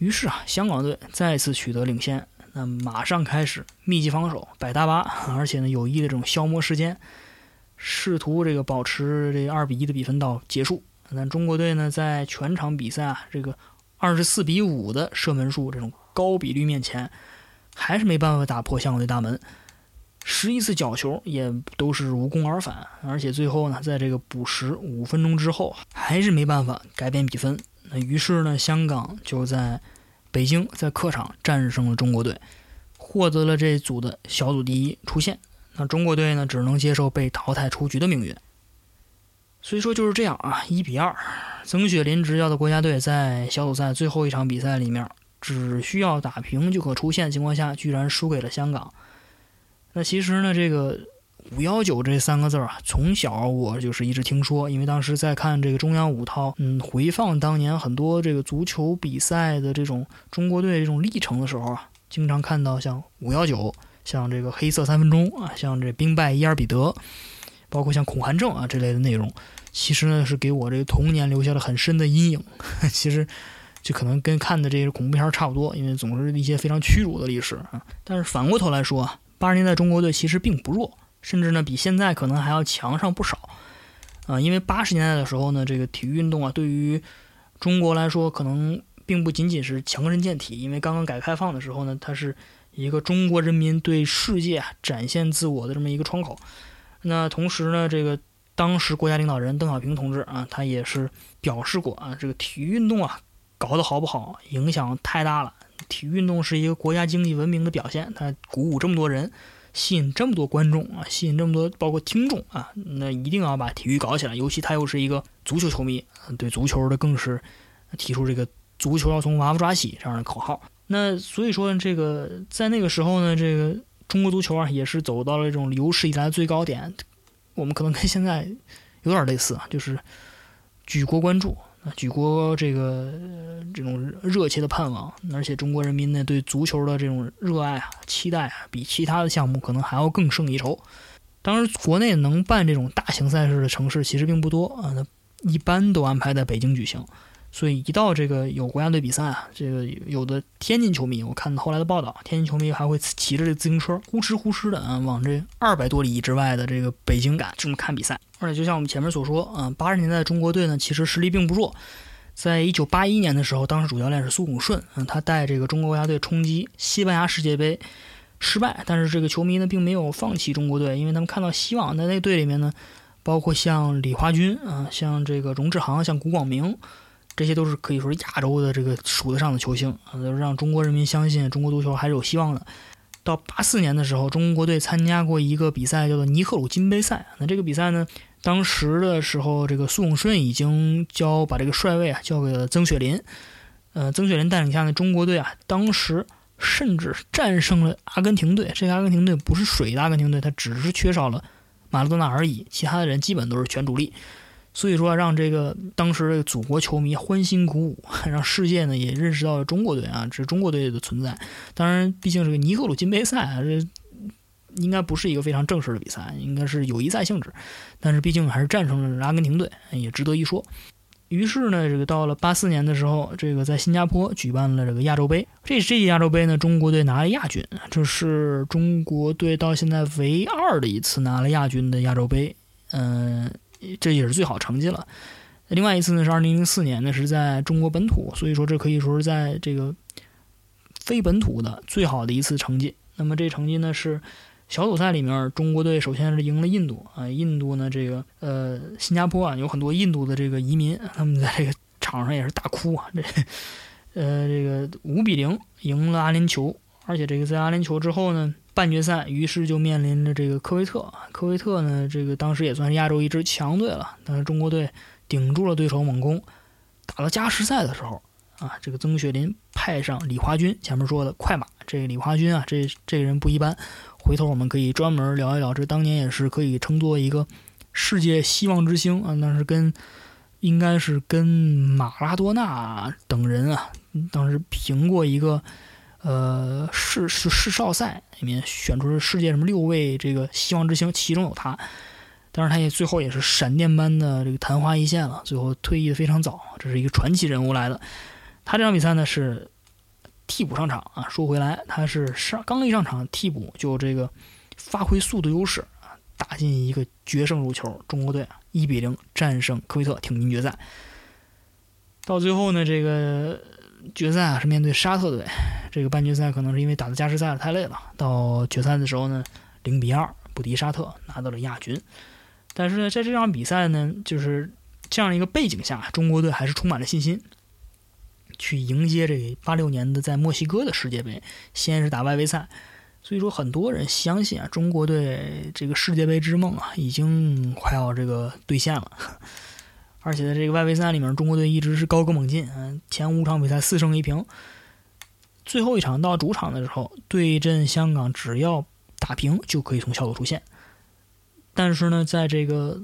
于是啊，香港队再次取得领先，那马上开始密集防守，摆大巴，<laughs> 而且呢有意的这种消磨时间，试图这个保持这二比一的比分到结束。那中国队呢，在全场比赛啊这个二十四比五的射门数这种高比率面前，还是没办法打破香港队大门。十一次角球也都是无功而返，而且最后呢，在这个补时五分钟之后，还是没办法改变比分。那于是呢，香港就在北京在客场战胜了中国队，获得了这组的小组第一出线。那中国队呢，只能接受被淘汰出局的命运。所以说就是这样啊，一比二，曾雪林执教的国家队在小组赛最后一场比赛里面，只需要打平就可出线情况下，居然输给了香港。那其实呢，这个“五幺九”这三个字儿啊，从小我就是一直听说，因为当时在看这个中央五套，嗯，回放当年很多这个足球比赛的这种中国队这种历程的时候啊，经常看到像“五幺九”，像这个“黑色三分钟”啊，像这兵败伊尔比德，包括像恐韩症啊这类的内容，其实呢是给我这个童年留下了很深的阴影。<laughs> 其实就可能跟看的这些恐怖片差不多，因为总是一些非常屈辱的历史啊。但是反过头来说啊。八十年代中国队其实并不弱，甚至呢比现在可能还要强上不少，啊，因为八十年代的时候呢，这个体育运动啊，对于中国来说可能并不仅仅是强身健体，因为刚刚改革开放的时候呢，它是一个中国人民对世界啊展现自我的这么一个窗口。那同时呢，这个当时国家领导人邓小平同志啊，他也是表示过啊，这个体育运动啊搞得好不好，影响太大了。体育运动是一个国家经济文明的表现，它鼓舞这么多人，吸引这么多观众啊，吸引这么多包括听众啊，那一定要把体育搞起来。尤其他又是一个足球球迷，对足球的更是提出这个“足球要从娃娃抓起”这样的口号。那所以说，这个在那个时候呢，这个中国足球啊，也是走到了这种有史以来的最高点。我们可能跟现在有点类似啊，就是举国关注。举国这个这种热切的盼望，而且中国人民呢对足球的这种热爱啊、期待啊，比其他的项目可能还要更胜一筹。当然国内能办这种大型赛事的城市其实并不多啊，那一般都安排在北京举行。所以一到这个有国家队比赛啊，这个有的天津球迷，我看到后来的报道，天津球迷还会骑着这自行车呼哧呼哧的啊，往这二百多里之外的这个北京赶，这么看比赛。而且就像我们前面所说啊，八十年代中国队呢，其实实力并不弱。在一九八一年的时候，当时主教练是苏拱顺，嗯，他带这个中国国家队冲击西班牙世界杯失败，但是这个球迷呢并没有放弃中国队，因为他们看到希望。在那队里面呢，包括像李华军啊，像这个荣志航，像古广明。这些都是可以说是亚洲的这个数得上的球星啊，让中国人民相信中国足球还是有希望的。到八四年的时候，中国队参加过一个比赛，叫做尼赫鲁金杯赛。那这个比赛呢，当时的时候，这个苏永顺已经交把这个帅位啊交给了曾雪林。呃，曾雪林带领下的中国队啊，当时甚至战胜了阿根廷队。这个阿根廷队不是水的阿根廷队，他只是缺少了马拉多纳而已，其他的人基本都是全主力。所以说，让这个当时的祖国球迷欢欣鼓舞，<laughs> 让世界呢也认识到了中国队啊，这中国队的存在。当然，毕竟这个尼赫鲁金杯赛啊，这应该不是一个非常正式的比赛，应该是友谊赛性质。但是毕竟还是战胜了阿根廷队，也值得一说。于是呢，这个到了八四年的时候，这个在新加坡举办了这个亚洲杯。这这届亚洲杯呢，中国队拿了亚军，这是中国队到现在唯二的一次拿了亚军的亚洲杯。嗯。这也是最好成绩了。另外一次呢是二零零四年，那是在中国本土，所以说这可以说是在这个非本土的最好的一次成绩。那么这成绩呢是小组赛里面中国队首先是赢了印度啊，印度呢这个呃新加坡啊有很多印度的这个移民，他们在这个场上也是大哭啊，这呃这个五比零赢了阿联酋，而且这个在阿联酋之后呢。半决赛，于是就面临着这个科威特。科威特呢，这个当时也算是亚洲一支强队了。但是中国队顶住了对手猛攻，打到加时赛的时候，啊，这个曾雪林派上李华军，前面说的快马，这个李华军啊，这这个人不一般。回头我们可以专门聊一聊，这当年也是可以称作一个世界希望之星啊。那是跟应该是跟马拉多纳等人啊，当时评过一个。呃，世世世少赛里面选出了世界什么六位这个希望之星，其中有他，但是他也最后也是闪电般的这个昙花一现了，最后退役的非常早，这是一个传奇人物来的。他这场比赛呢是替补上场啊。说回来，他是上刚一上场替补就这个发挥速度优势啊，打进一个决胜入球，中国队一比零战胜科威特，挺进决赛。到最后呢，这个决赛啊是面对沙特队，这个半决赛可能是因为打的加时赛太累了，到决赛的时候呢，零比二不敌沙特，拿到了亚军。但是呢，在这场比赛呢，就是这样一个背景下，中国队还是充满了信心，去迎接这个八六年的在墨西哥的世界杯，先是打外围赛。所以说，很多人相信啊，中国队这个世界杯之梦啊，已经快要这个兑现了。而且在这个外围赛里面，中国队一直是高歌猛进，嗯，前五场比赛四胜一平，最后一场到主场的时候对阵香港，只要打平就可以从小组出线。但是呢，在这个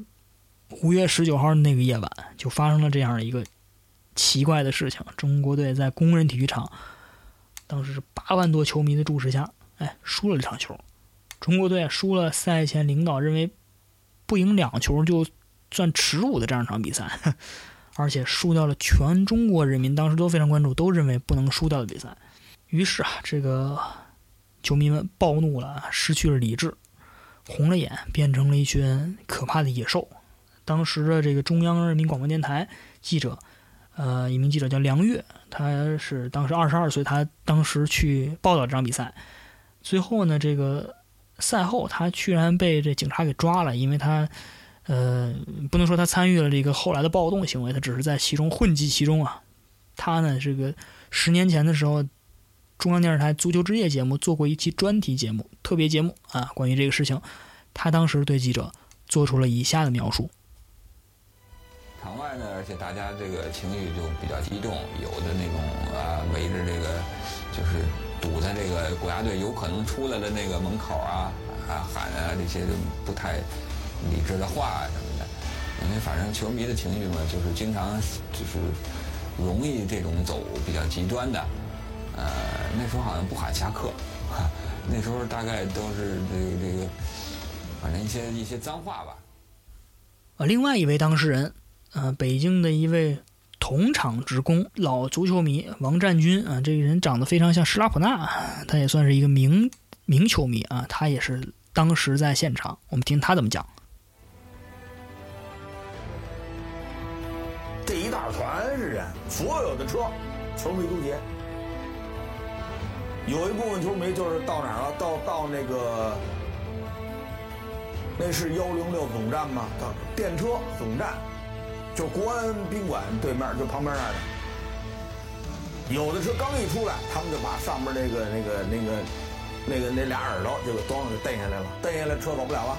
五月十九号那个夜晚，就发生了这样的一个奇怪的事情：中国队在工人体育场，当时是八万多球迷的注视下，哎，输了这场球。中国队输了赛前领导认为不赢两球就。算耻辱的这样一场比赛，而且输掉了全中国人民当时都非常关注，都认为不能输掉的比赛。于是啊，这个球迷们暴怒了，失去了理智，红了眼，变成了一群可怕的野兽。当时的这个中央人民广播电台记者，呃，一名记者叫梁月，他是当时二十二岁，他当时去报道这场比赛。最后呢，这个赛后他居然被这警察给抓了，因为他。呃，不能说他参与了这个后来的暴动行为，他只是在其中混迹其中啊。他呢，这个十年前的时候，中央电视台足球之夜节目做过一期专题节目、特别节目啊，关于这个事情，他当时对记者做出了以下的描述：场外呢，而且大家这个情绪就比较激动，有的那种啊，围着这个就是堵在这个国家队有可能出来的那个门口啊啊喊啊，这些不太。理智的话什么的，因为反正球迷的情绪嘛，就是经常就是容易这种走比较极端的。呃，那时候好像不喊下课，<laughs> 那时候大概都是这个这个，反正一些一些脏话吧。啊，另外一位当事人，呃，北京的一位同场职工、老足球迷王占军啊，这个人长得非常像施拉普纳，他也算是一个名名球迷啊，他也是当时在现场，我们听他怎么讲。所有的车，球迷都接。有一部分球迷就是到哪儿了？到到那个，那是幺零六总站吗？到电车总站，就国安宾馆对面，就旁边那儿的。有的车刚一出来，他们就把上面那个那个那个那个那俩耳朵就给咣给蹬下来了，蹬下来车走不了了。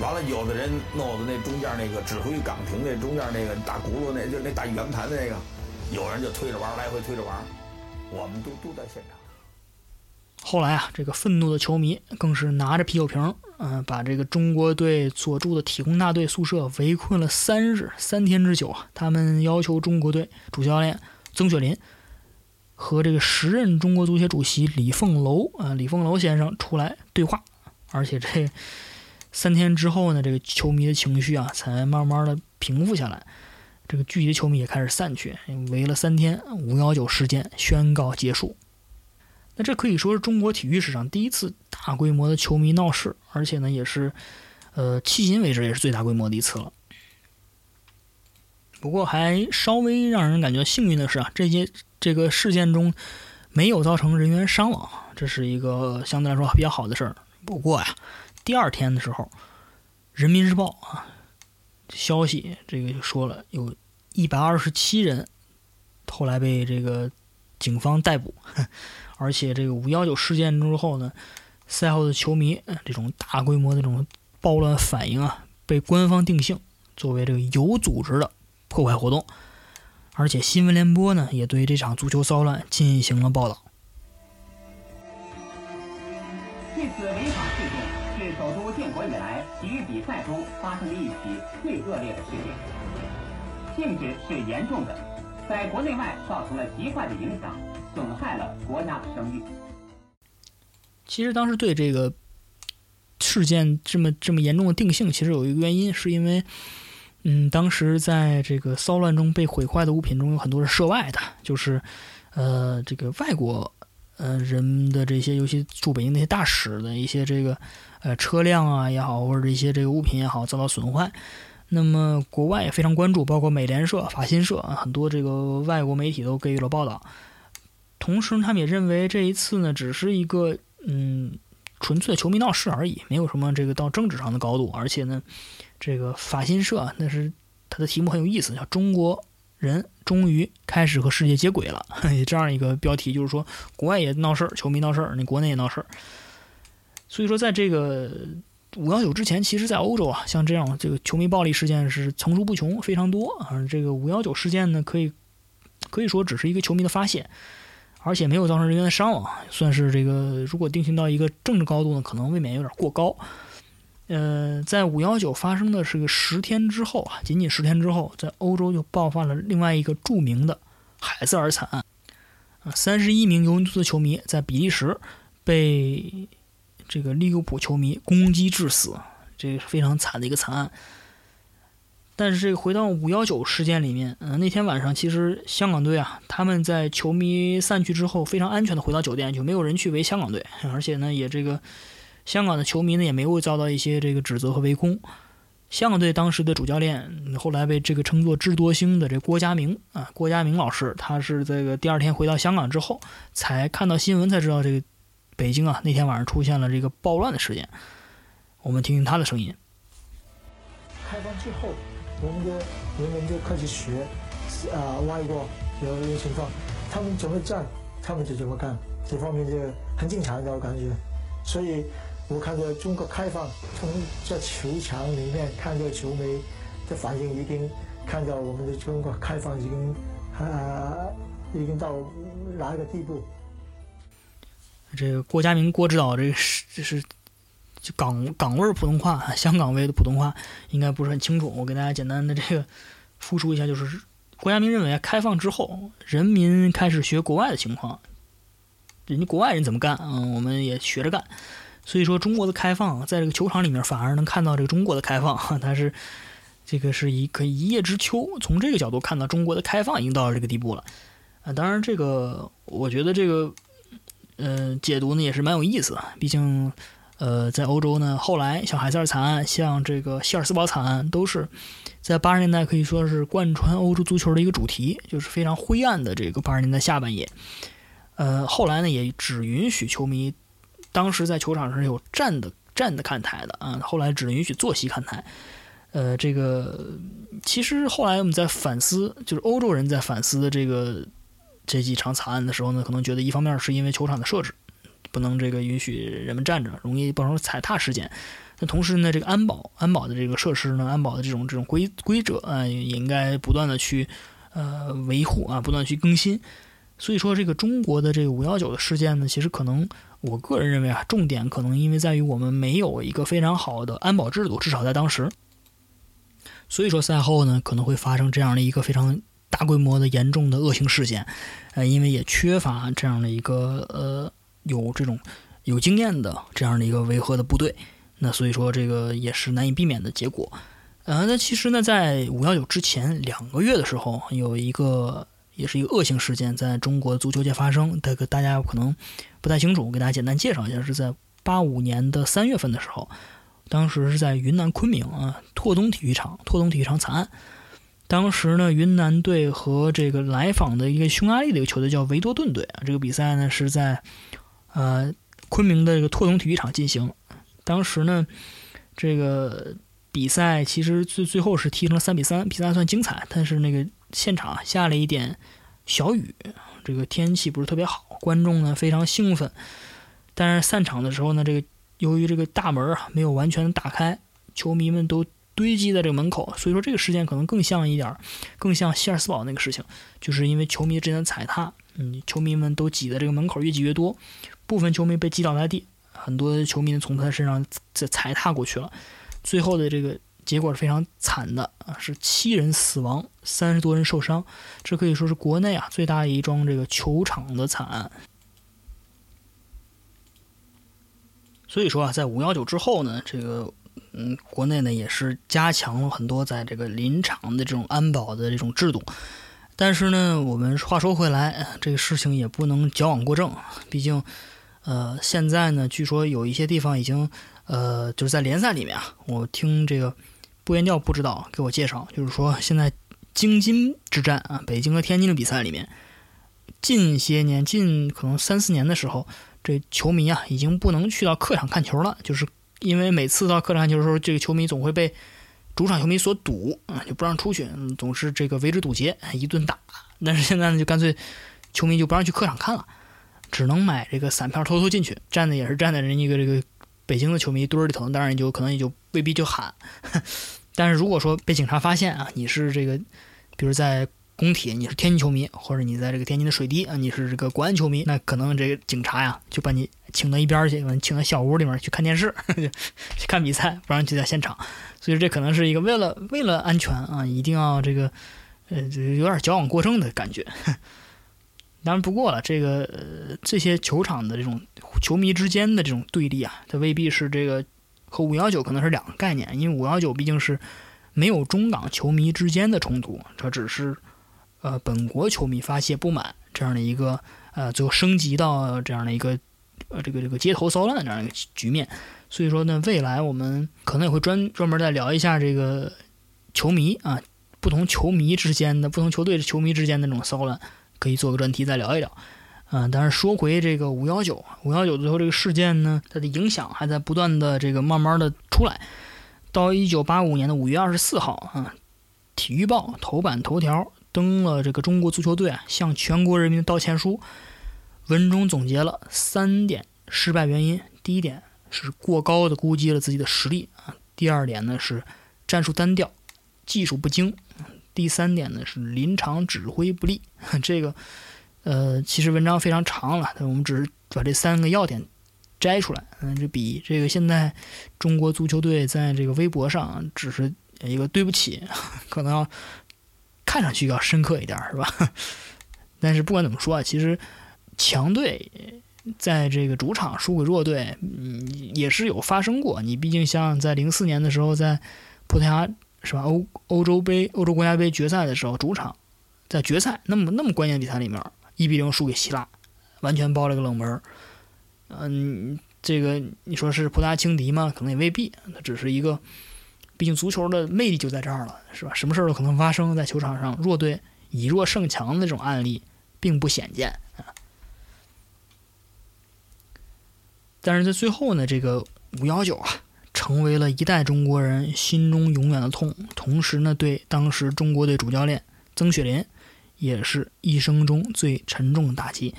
完了，有的人弄的那中间那个指挥岗亭那中间那个大轱辘，那就那大圆盘的那个，有人就推着玩，来回推着玩，我们都都在现场。后来啊，这个愤怒的球迷更是拿着啤酒瓶，嗯，把这个中国队所住的体工大队宿舍围困了三日三天之久啊。他们要求中国队主教练曾雪林和这个时任中国足协主席李凤楼啊，李凤楼先生出来对话，而且这。三天之后呢，这个球迷的情绪啊，才慢慢的平复下来。这个聚集的球迷也开始散去，围了三天，五幺九事件宣告结束。那这可以说是中国体育史上第一次大规模的球迷闹事，而且呢，也是，呃，迄今为止也是最大规模的一次了。不过还稍微让人感觉幸运的是啊，这些这个事件中没有造成人员伤亡，这是一个相对来说比较好的事儿。不过呀。第二天的时候，《人民日报》啊，消息这个就说了，有一百二十七人后来被这个警方逮捕，<laughs> 而且这个五幺九事件之后呢，赛后的球迷这种大规模的这种暴乱反应啊，被官方定性作为这个有组织的破坏活动，而且新闻联播呢也对这场足球骚乱进行了报道。性质是严重的，在国内外造成了极坏的影响，损害了国家的声誉。其实当时对这个事件这么这么严重的定性，其实有一个原因，是因为，嗯，当时在这个骚乱中被毁坏的物品中有很多是涉外的，就是，呃，这个外国呃人的这些，尤其驻北京那些大使的一些这个呃车辆啊也好，或者一些这个物品也好遭到损坏。那么国外也非常关注，包括美联社、法新社啊，很多这个外国媒体都给予了报道。同时，他们也认为这一次呢，只是一个嗯纯粹的球迷闹事而已，没有什么这个到政治上的高度。而且呢，这个法新社那是它的题目很有意思，叫“中国人终于开始和世界接轨了”，<laughs> 这样一个标题，就是说国外也闹事儿，球迷闹事儿，那国内也闹事儿。所以说，在这个。五幺九之前，其实，在欧洲啊，像这样这个球迷暴力事件是层出不穷，非常多啊。这个五幺九事件呢，可以可以说只是一个球迷的发泄，而且没有造成人员的伤亡，算是这个如果定性到一个政治高度呢，可能未免有点过高。呃，在五幺九发生的是个十天之后啊，仅仅十天之后，在欧洲就爆发了另外一个著名的海瑟尔惨案啊，三十一名尤文图斯球迷在比利时被。这个利物浦球迷攻击致死，这个是非常惨的一个惨案。但是这个回到五幺九事件里面，嗯，那天晚上其实香港队啊，他们在球迷散去之后，非常安全的回到酒店，就没有人去围香港队，而且呢，也这个香港的球迷呢也没有遭到一些这个指责和围攻。香港队当时的主教练，后来被这个称作“智多星”的这郭家明啊，郭家明老师，他是这个第二天回到香港之后，才看到新闻才知道这个。北京啊，那天晚上出现了这个暴乱的事件，我们听听他的声音。开放之后，我们的人们就开始学，啊，外国有一些情况，他们怎么站，他们就怎么干，这方面就很正常的我感觉。所以我看到中国开放，从这球场里面看到球迷的反应，已经看到我们的中国开放已经啊，已经到哪一个地步。这个郭家明郭指导，这个是这是就港港味普通话，<laughs> 香港味的普通话应该不是很清楚。我给大家简单的这个复述一下，就是郭家明认为，开放之后，人民开始学国外的情况，人家国外人怎么干，嗯，我们也学着干。所以说，中国的开放在这个球场里面反而能看到这个中国的开放，<laughs> 它是这个是一可以一叶知秋。从这个角度看到，中国的开放已经到了这个地步了。啊，当然这个我觉得这个。呃，解读呢也是蛮有意思的。毕竟，呃，在欧洲呢，后来像海塞尔惨案、像这个希尔斯堡惨案，都是在八十年代可以说是贯穿欧洲足球的一个主题，就是非常灰暗的这个八十年代下半叶。呃，后来呢，也只允许球迷当时在球场上有站的站的看台的啊，后来只允许坐席看台。呃，这个其实后来我们在反思，就是欧洲人在反思的这个。这几场惨案的时候呢，可能觉得一方面是因为球场的设置不能这个允许人们站着，容易造成踩踏事件。那同时呢，这个安保安保的这个设施呢，安保的这种这种规规则啊，也应该不断的去呃维护啊，不断去更新。所以说，这个中国的这个五幺九的事件呢，其实可能我个人认为啊，重点可能因为在于我们没有一个非常好的安保制度，至少在当时。所以说赛后呢，可能会发生这样的一个非常。大规模的严重的恶性事件，呃，因为也缺乏这样的一个呃有这种有经验的这样的一个维和的部队，那所以说这个也是难以避免的结果。呃，那其实呢，在五幺九之前两个月的时候，有一个也是一个恶性事件在中国足球界发生，这个大家可能不太清楚，我给大家简单介绍一下，是在八五年的三月份的时候，当时是在云南昆明啊拓东体育场，拓东体育场惨案。当时呢，云南队和这个来访的一个匈牙利的一个球队叫维多顿队啊，这个比赛呢是在呃昆明的这个拓东体育场进行。当时呢，这个比赛其实最最后是踢成了三比三，比赛还算精彩。但是那个现场下了一点小雨，这个天气不是特别好，观众呢非常兴奋。但是散场的时候呢，这个由于这个大门啊没有完全打开，球迷们都。堆积在这个门口，所以说这个事件可能更像一点，更像希尔斯堡那个事情，就是因为球迷之间的踩踏，嗯，球迷们都挤在这个门口，越挤越多，部分球迷被击倒在地，很多球迷从他身上在踩踏过去了，最后的这个结果是非常惨的啊，是七人死亡，三十多人受伤，这可以说是国内啊最大的一桩这个球场的惨案。所以说啊，在五幺九之后呢，这个。嗯，国内呢也是加强了很多在这个林场的这种安保的这种制度。但是呢，我们话说回来，这个事情也不能矫枉过正，毕竟，呃，现在呢，据说有一些地方已经，呃，就是在联赛里面啊，我听这个播言调不知道给我介绍，就是说现在京津之战啊，北京和天津的比赛里面，近些年，近可能三四年的时候，这球迷啊已经不能去到客场看球了，就是因为每次到客场球的时候，这个球迷总会被。主场球迷所堵啊，就不让出去，总是这个围着堵截，一顿打。但是现在呢，就干脆球迷就不让去客场看了，只能买这个散票偷偷进去，站的也是站在人一个这个北京的球迷堆儿里头，当然就可能也就未必就喊。但是如果说被警察发现啊，你是这个，比如在。工体，你是天津球迷，或者你在这个天津的水滴啊，你是这个国安球迷，那可能这个警察呀就把你请到一边去，请到小屋里面去看电视，<laughs> 去看比赛，不让你在现场。所以这可能是一个为了为了安全啊，一定要这个呃，有点矫枉过正的感觉。当然不过了，这个呃这些球场的这种球迷之间的这种对立啊，它未必是这个和五幺九可能是两个概念，因为五幺九毕竟是没有中港球迷之间的冲突，这只是。呃，本国球迷发泄不满这样的一个呃，最后升级到这样的一个呃，这个这个街头骚乱这样一个局面。所以说呢，未来我们可能也会专专门再聊一下这个球迷啊，不同球迷之间的不同球队的球迷之间的那种骚乱，可以做个专题再聊一聊。嗯，但是说回这个五幺九，五幺九最后这个事件呢，它的影响还在不断的这个慢慢的出来。到一九八五年的五月二十四号啊，《体育报》头版头条。登了这个中国足球队啊向全国人民道歉书，文中总结了三点失败原因：第一点是过高的估计了自己的实力啊；第二点呢是战术单调、技术不精；第三点呢是临场指挥不力。这个呃，其实文章非常长了，但我们只是把这三个要点摘出来。嗯，这比这个现在中国足球队在这个微博上只是一个对不起，可能要。看上去要深刻一点，是吧？<laughs> 但是不管怎么说啊，其实强队在这个主场输给弱队，嗯，也是有发生过。你毕竟像在零四年的时候，在葡萄牙是吧？欧欧洲杯、欧洲国家杯决赛的时候，主场在决赛那么那么关键比赛里面，一比零输给希腊，完全爆了个冷门。嗯，这个你说是葡萄牙轻敌吗？可能也未必，它只是一个。毕竟足球的魅力就在这儿了，是吧？什么事儿都可能发生在球场上，弱队以弱胜强的这种案例并不鲜见但是在最后呢，这个五幺九啊，成为了一代中国人心中永远的痛，同时呢，对当时中国队主教练曾雪林也是一生中最沉重的打击。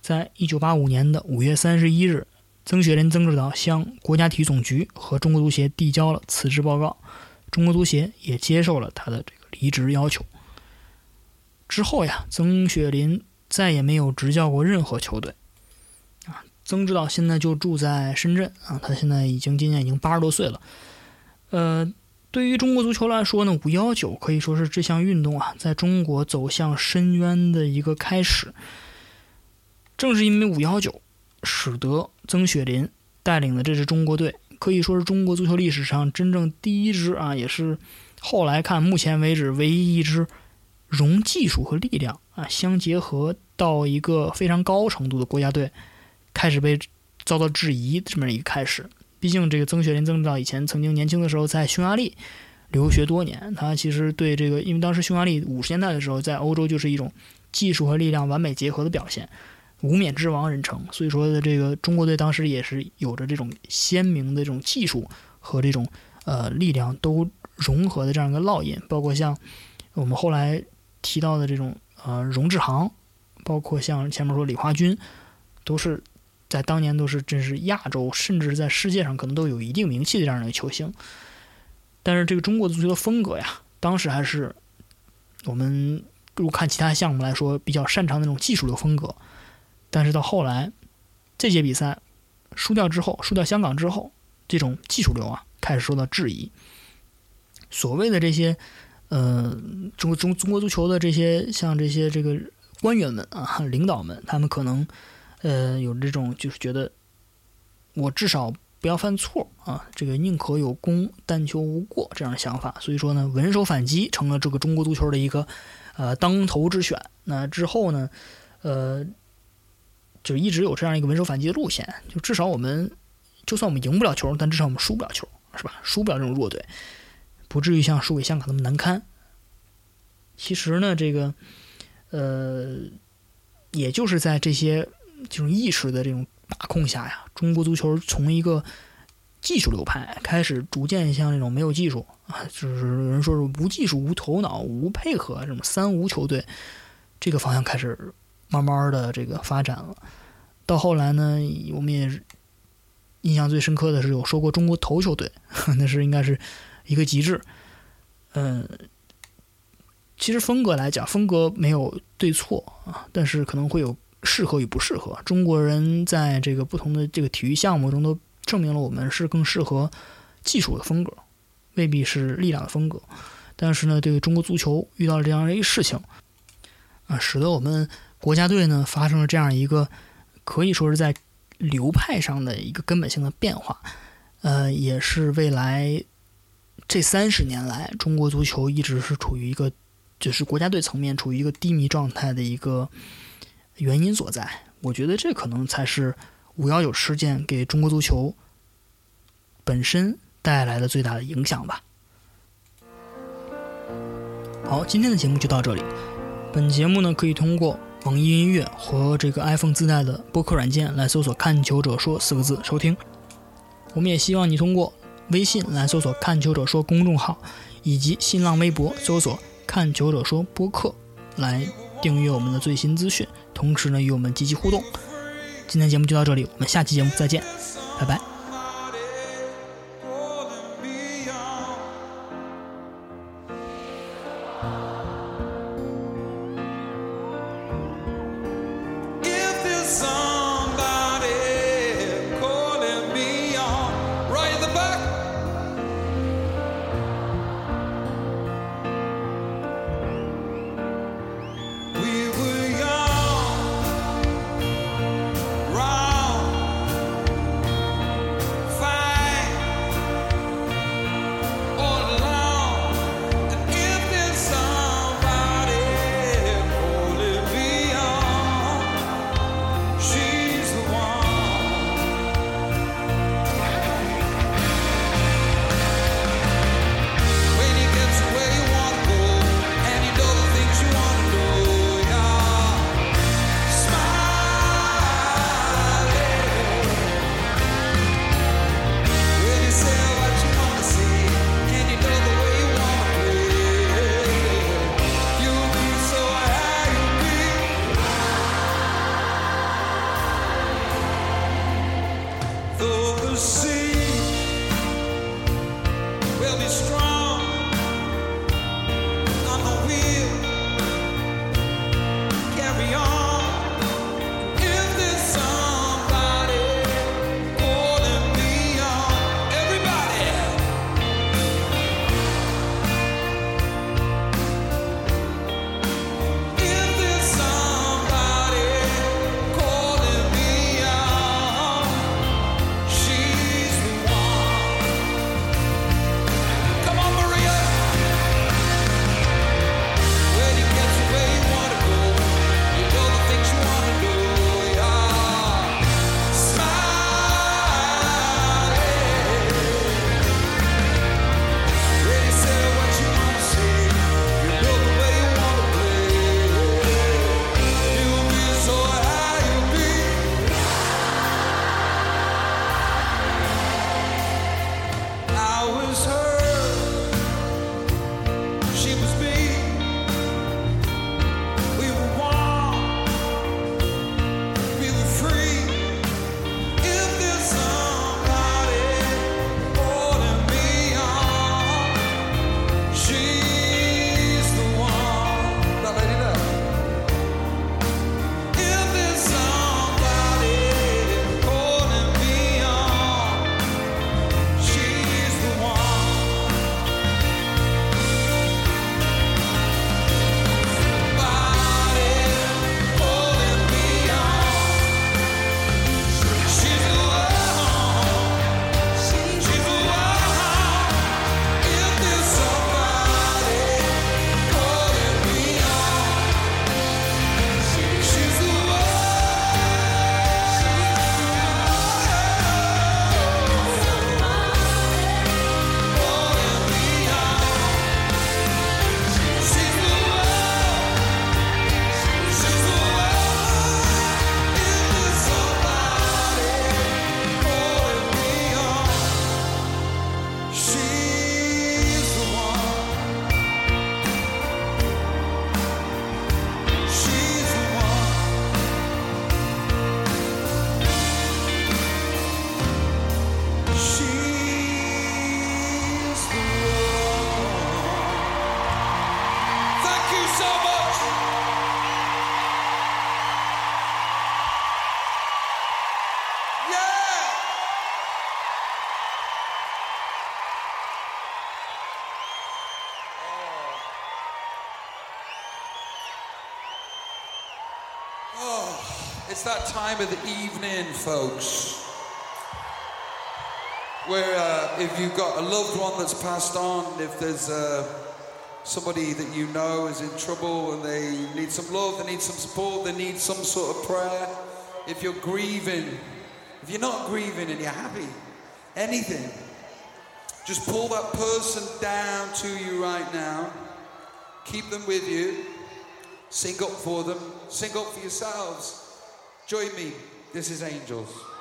在一九八五年的五月三十一日。曾雪林曾指导向国家体育总局和中国足协递交了辞职报告，中国足协也接受了他的这个离职要求。之后呀，曾雪林再也没有执教过任何球队。曾指导现在就住在深圳啊，他现在已经今年已经八十多岁了。呃，对于中国足球来说呢，五幺九可以说是这项运动啊，在中国走向深渊的一个开始。正是因为五幺九。使得曾雪林带领的这支中国队可以说是中国足球历史上真正第一支啊，也是后来看目前为止唯一一支融技术和力量啊相结合到一个非常高程度的国家队开始被遭到质疑这么一个开始。毕竟这个曾雪林曾指导以前曾经年轻的时候在匈牙利留学多年，他其实对这个因为当时匈牙利五十年代的时候在欧洲就是一种技术和力量完美结合的表现。无冕之王人称，所以说的这个中国队当时也是有着这种鲜明的这种技术和这种呃力量都融合的这样一个烙印，包括像我们后来提到的这种呃荣志航，包括像前面说李华军，都是在当年都是真是亚洲甚至是在世界上可能都有一定名气的这样的一个球星。但是这个中国足球的风格呀，当时还是我们如果看其他项目来说比较擅长那种技术流风格。但是到后来，这届比赛输掉之后，输掉香港之后，这种技术流啊开始受到质疑。所谓的这些，呃，中国中中国足球的这些像这些这个官员们啊，领导们，他们可能呃有这种就是觉得，我至少不要犯错啊，这个宁可有功，但求无过这样的想法。所以说呢，稳守反击成了这个中国足球的一个呃当头之选。那之后呢，呃，就一直有这样一个稳守反击的路线，就至少我们就算我们赢不了球，但至少我们输不了球，是吧？输不了这种弱队，不至于像输给香港那么难堪。其实呢，这个呃，也就是在这些这种意识的这种把控下呀，中国足球从一个技术流派开始逐渐向那种没有技术啊，就是有人说是无技术、无头脑、无配合这种三无球队这个方向开始慢慢的这个发展了。到后来呢，我们也印象最深刻的是有说过中国头球队，<laughs> 那是应该是一个极致。嗯，其实风格来讲，风格没有对错啊，但是可能会有适合与不适合。中国人在这个不同的这个体育项目中都证明了我们是更适合技术的风格，未必是力量的风格。但是呢，对中国足球遇到了这样的一个事情啊，使得我们国家队呢发生了这样一个可以说是在流派上的一个根本性的变化，呃，也是未来这三十年来中国足球一直是处于一个就是国家队层面处于一个低迷状态的一个原因所在。我觉得这可能才是五幺九事件给中国足球本身带来的最大的影响吧。好，今天的节目就到这里。本节目呢，可以通过网易音乐和这个 iPhone 自带的播客软件来搜索“看球者说”四个字收听。我们也希望你通过微信来搜索“看球者说”公众号，以及新浪微博搜索“看球者说播客”来订阅我们的最新资讯，同时呢与我们积极互动。今天节目就到这里，我们下期节目再见，拜拜。It's that time of the evening, folks, where uh, if you've got a loved one that's passed on, if there's uh, somebody that you know is in trouble and they need some love, they need some support, they need some sort of prayer, if you're grieving, if you're not grieving and you're happy, anything, just pull that person down to you right now. Keep them with you. Sing up for them. Sing up for yourselves. Join me. This is Angels.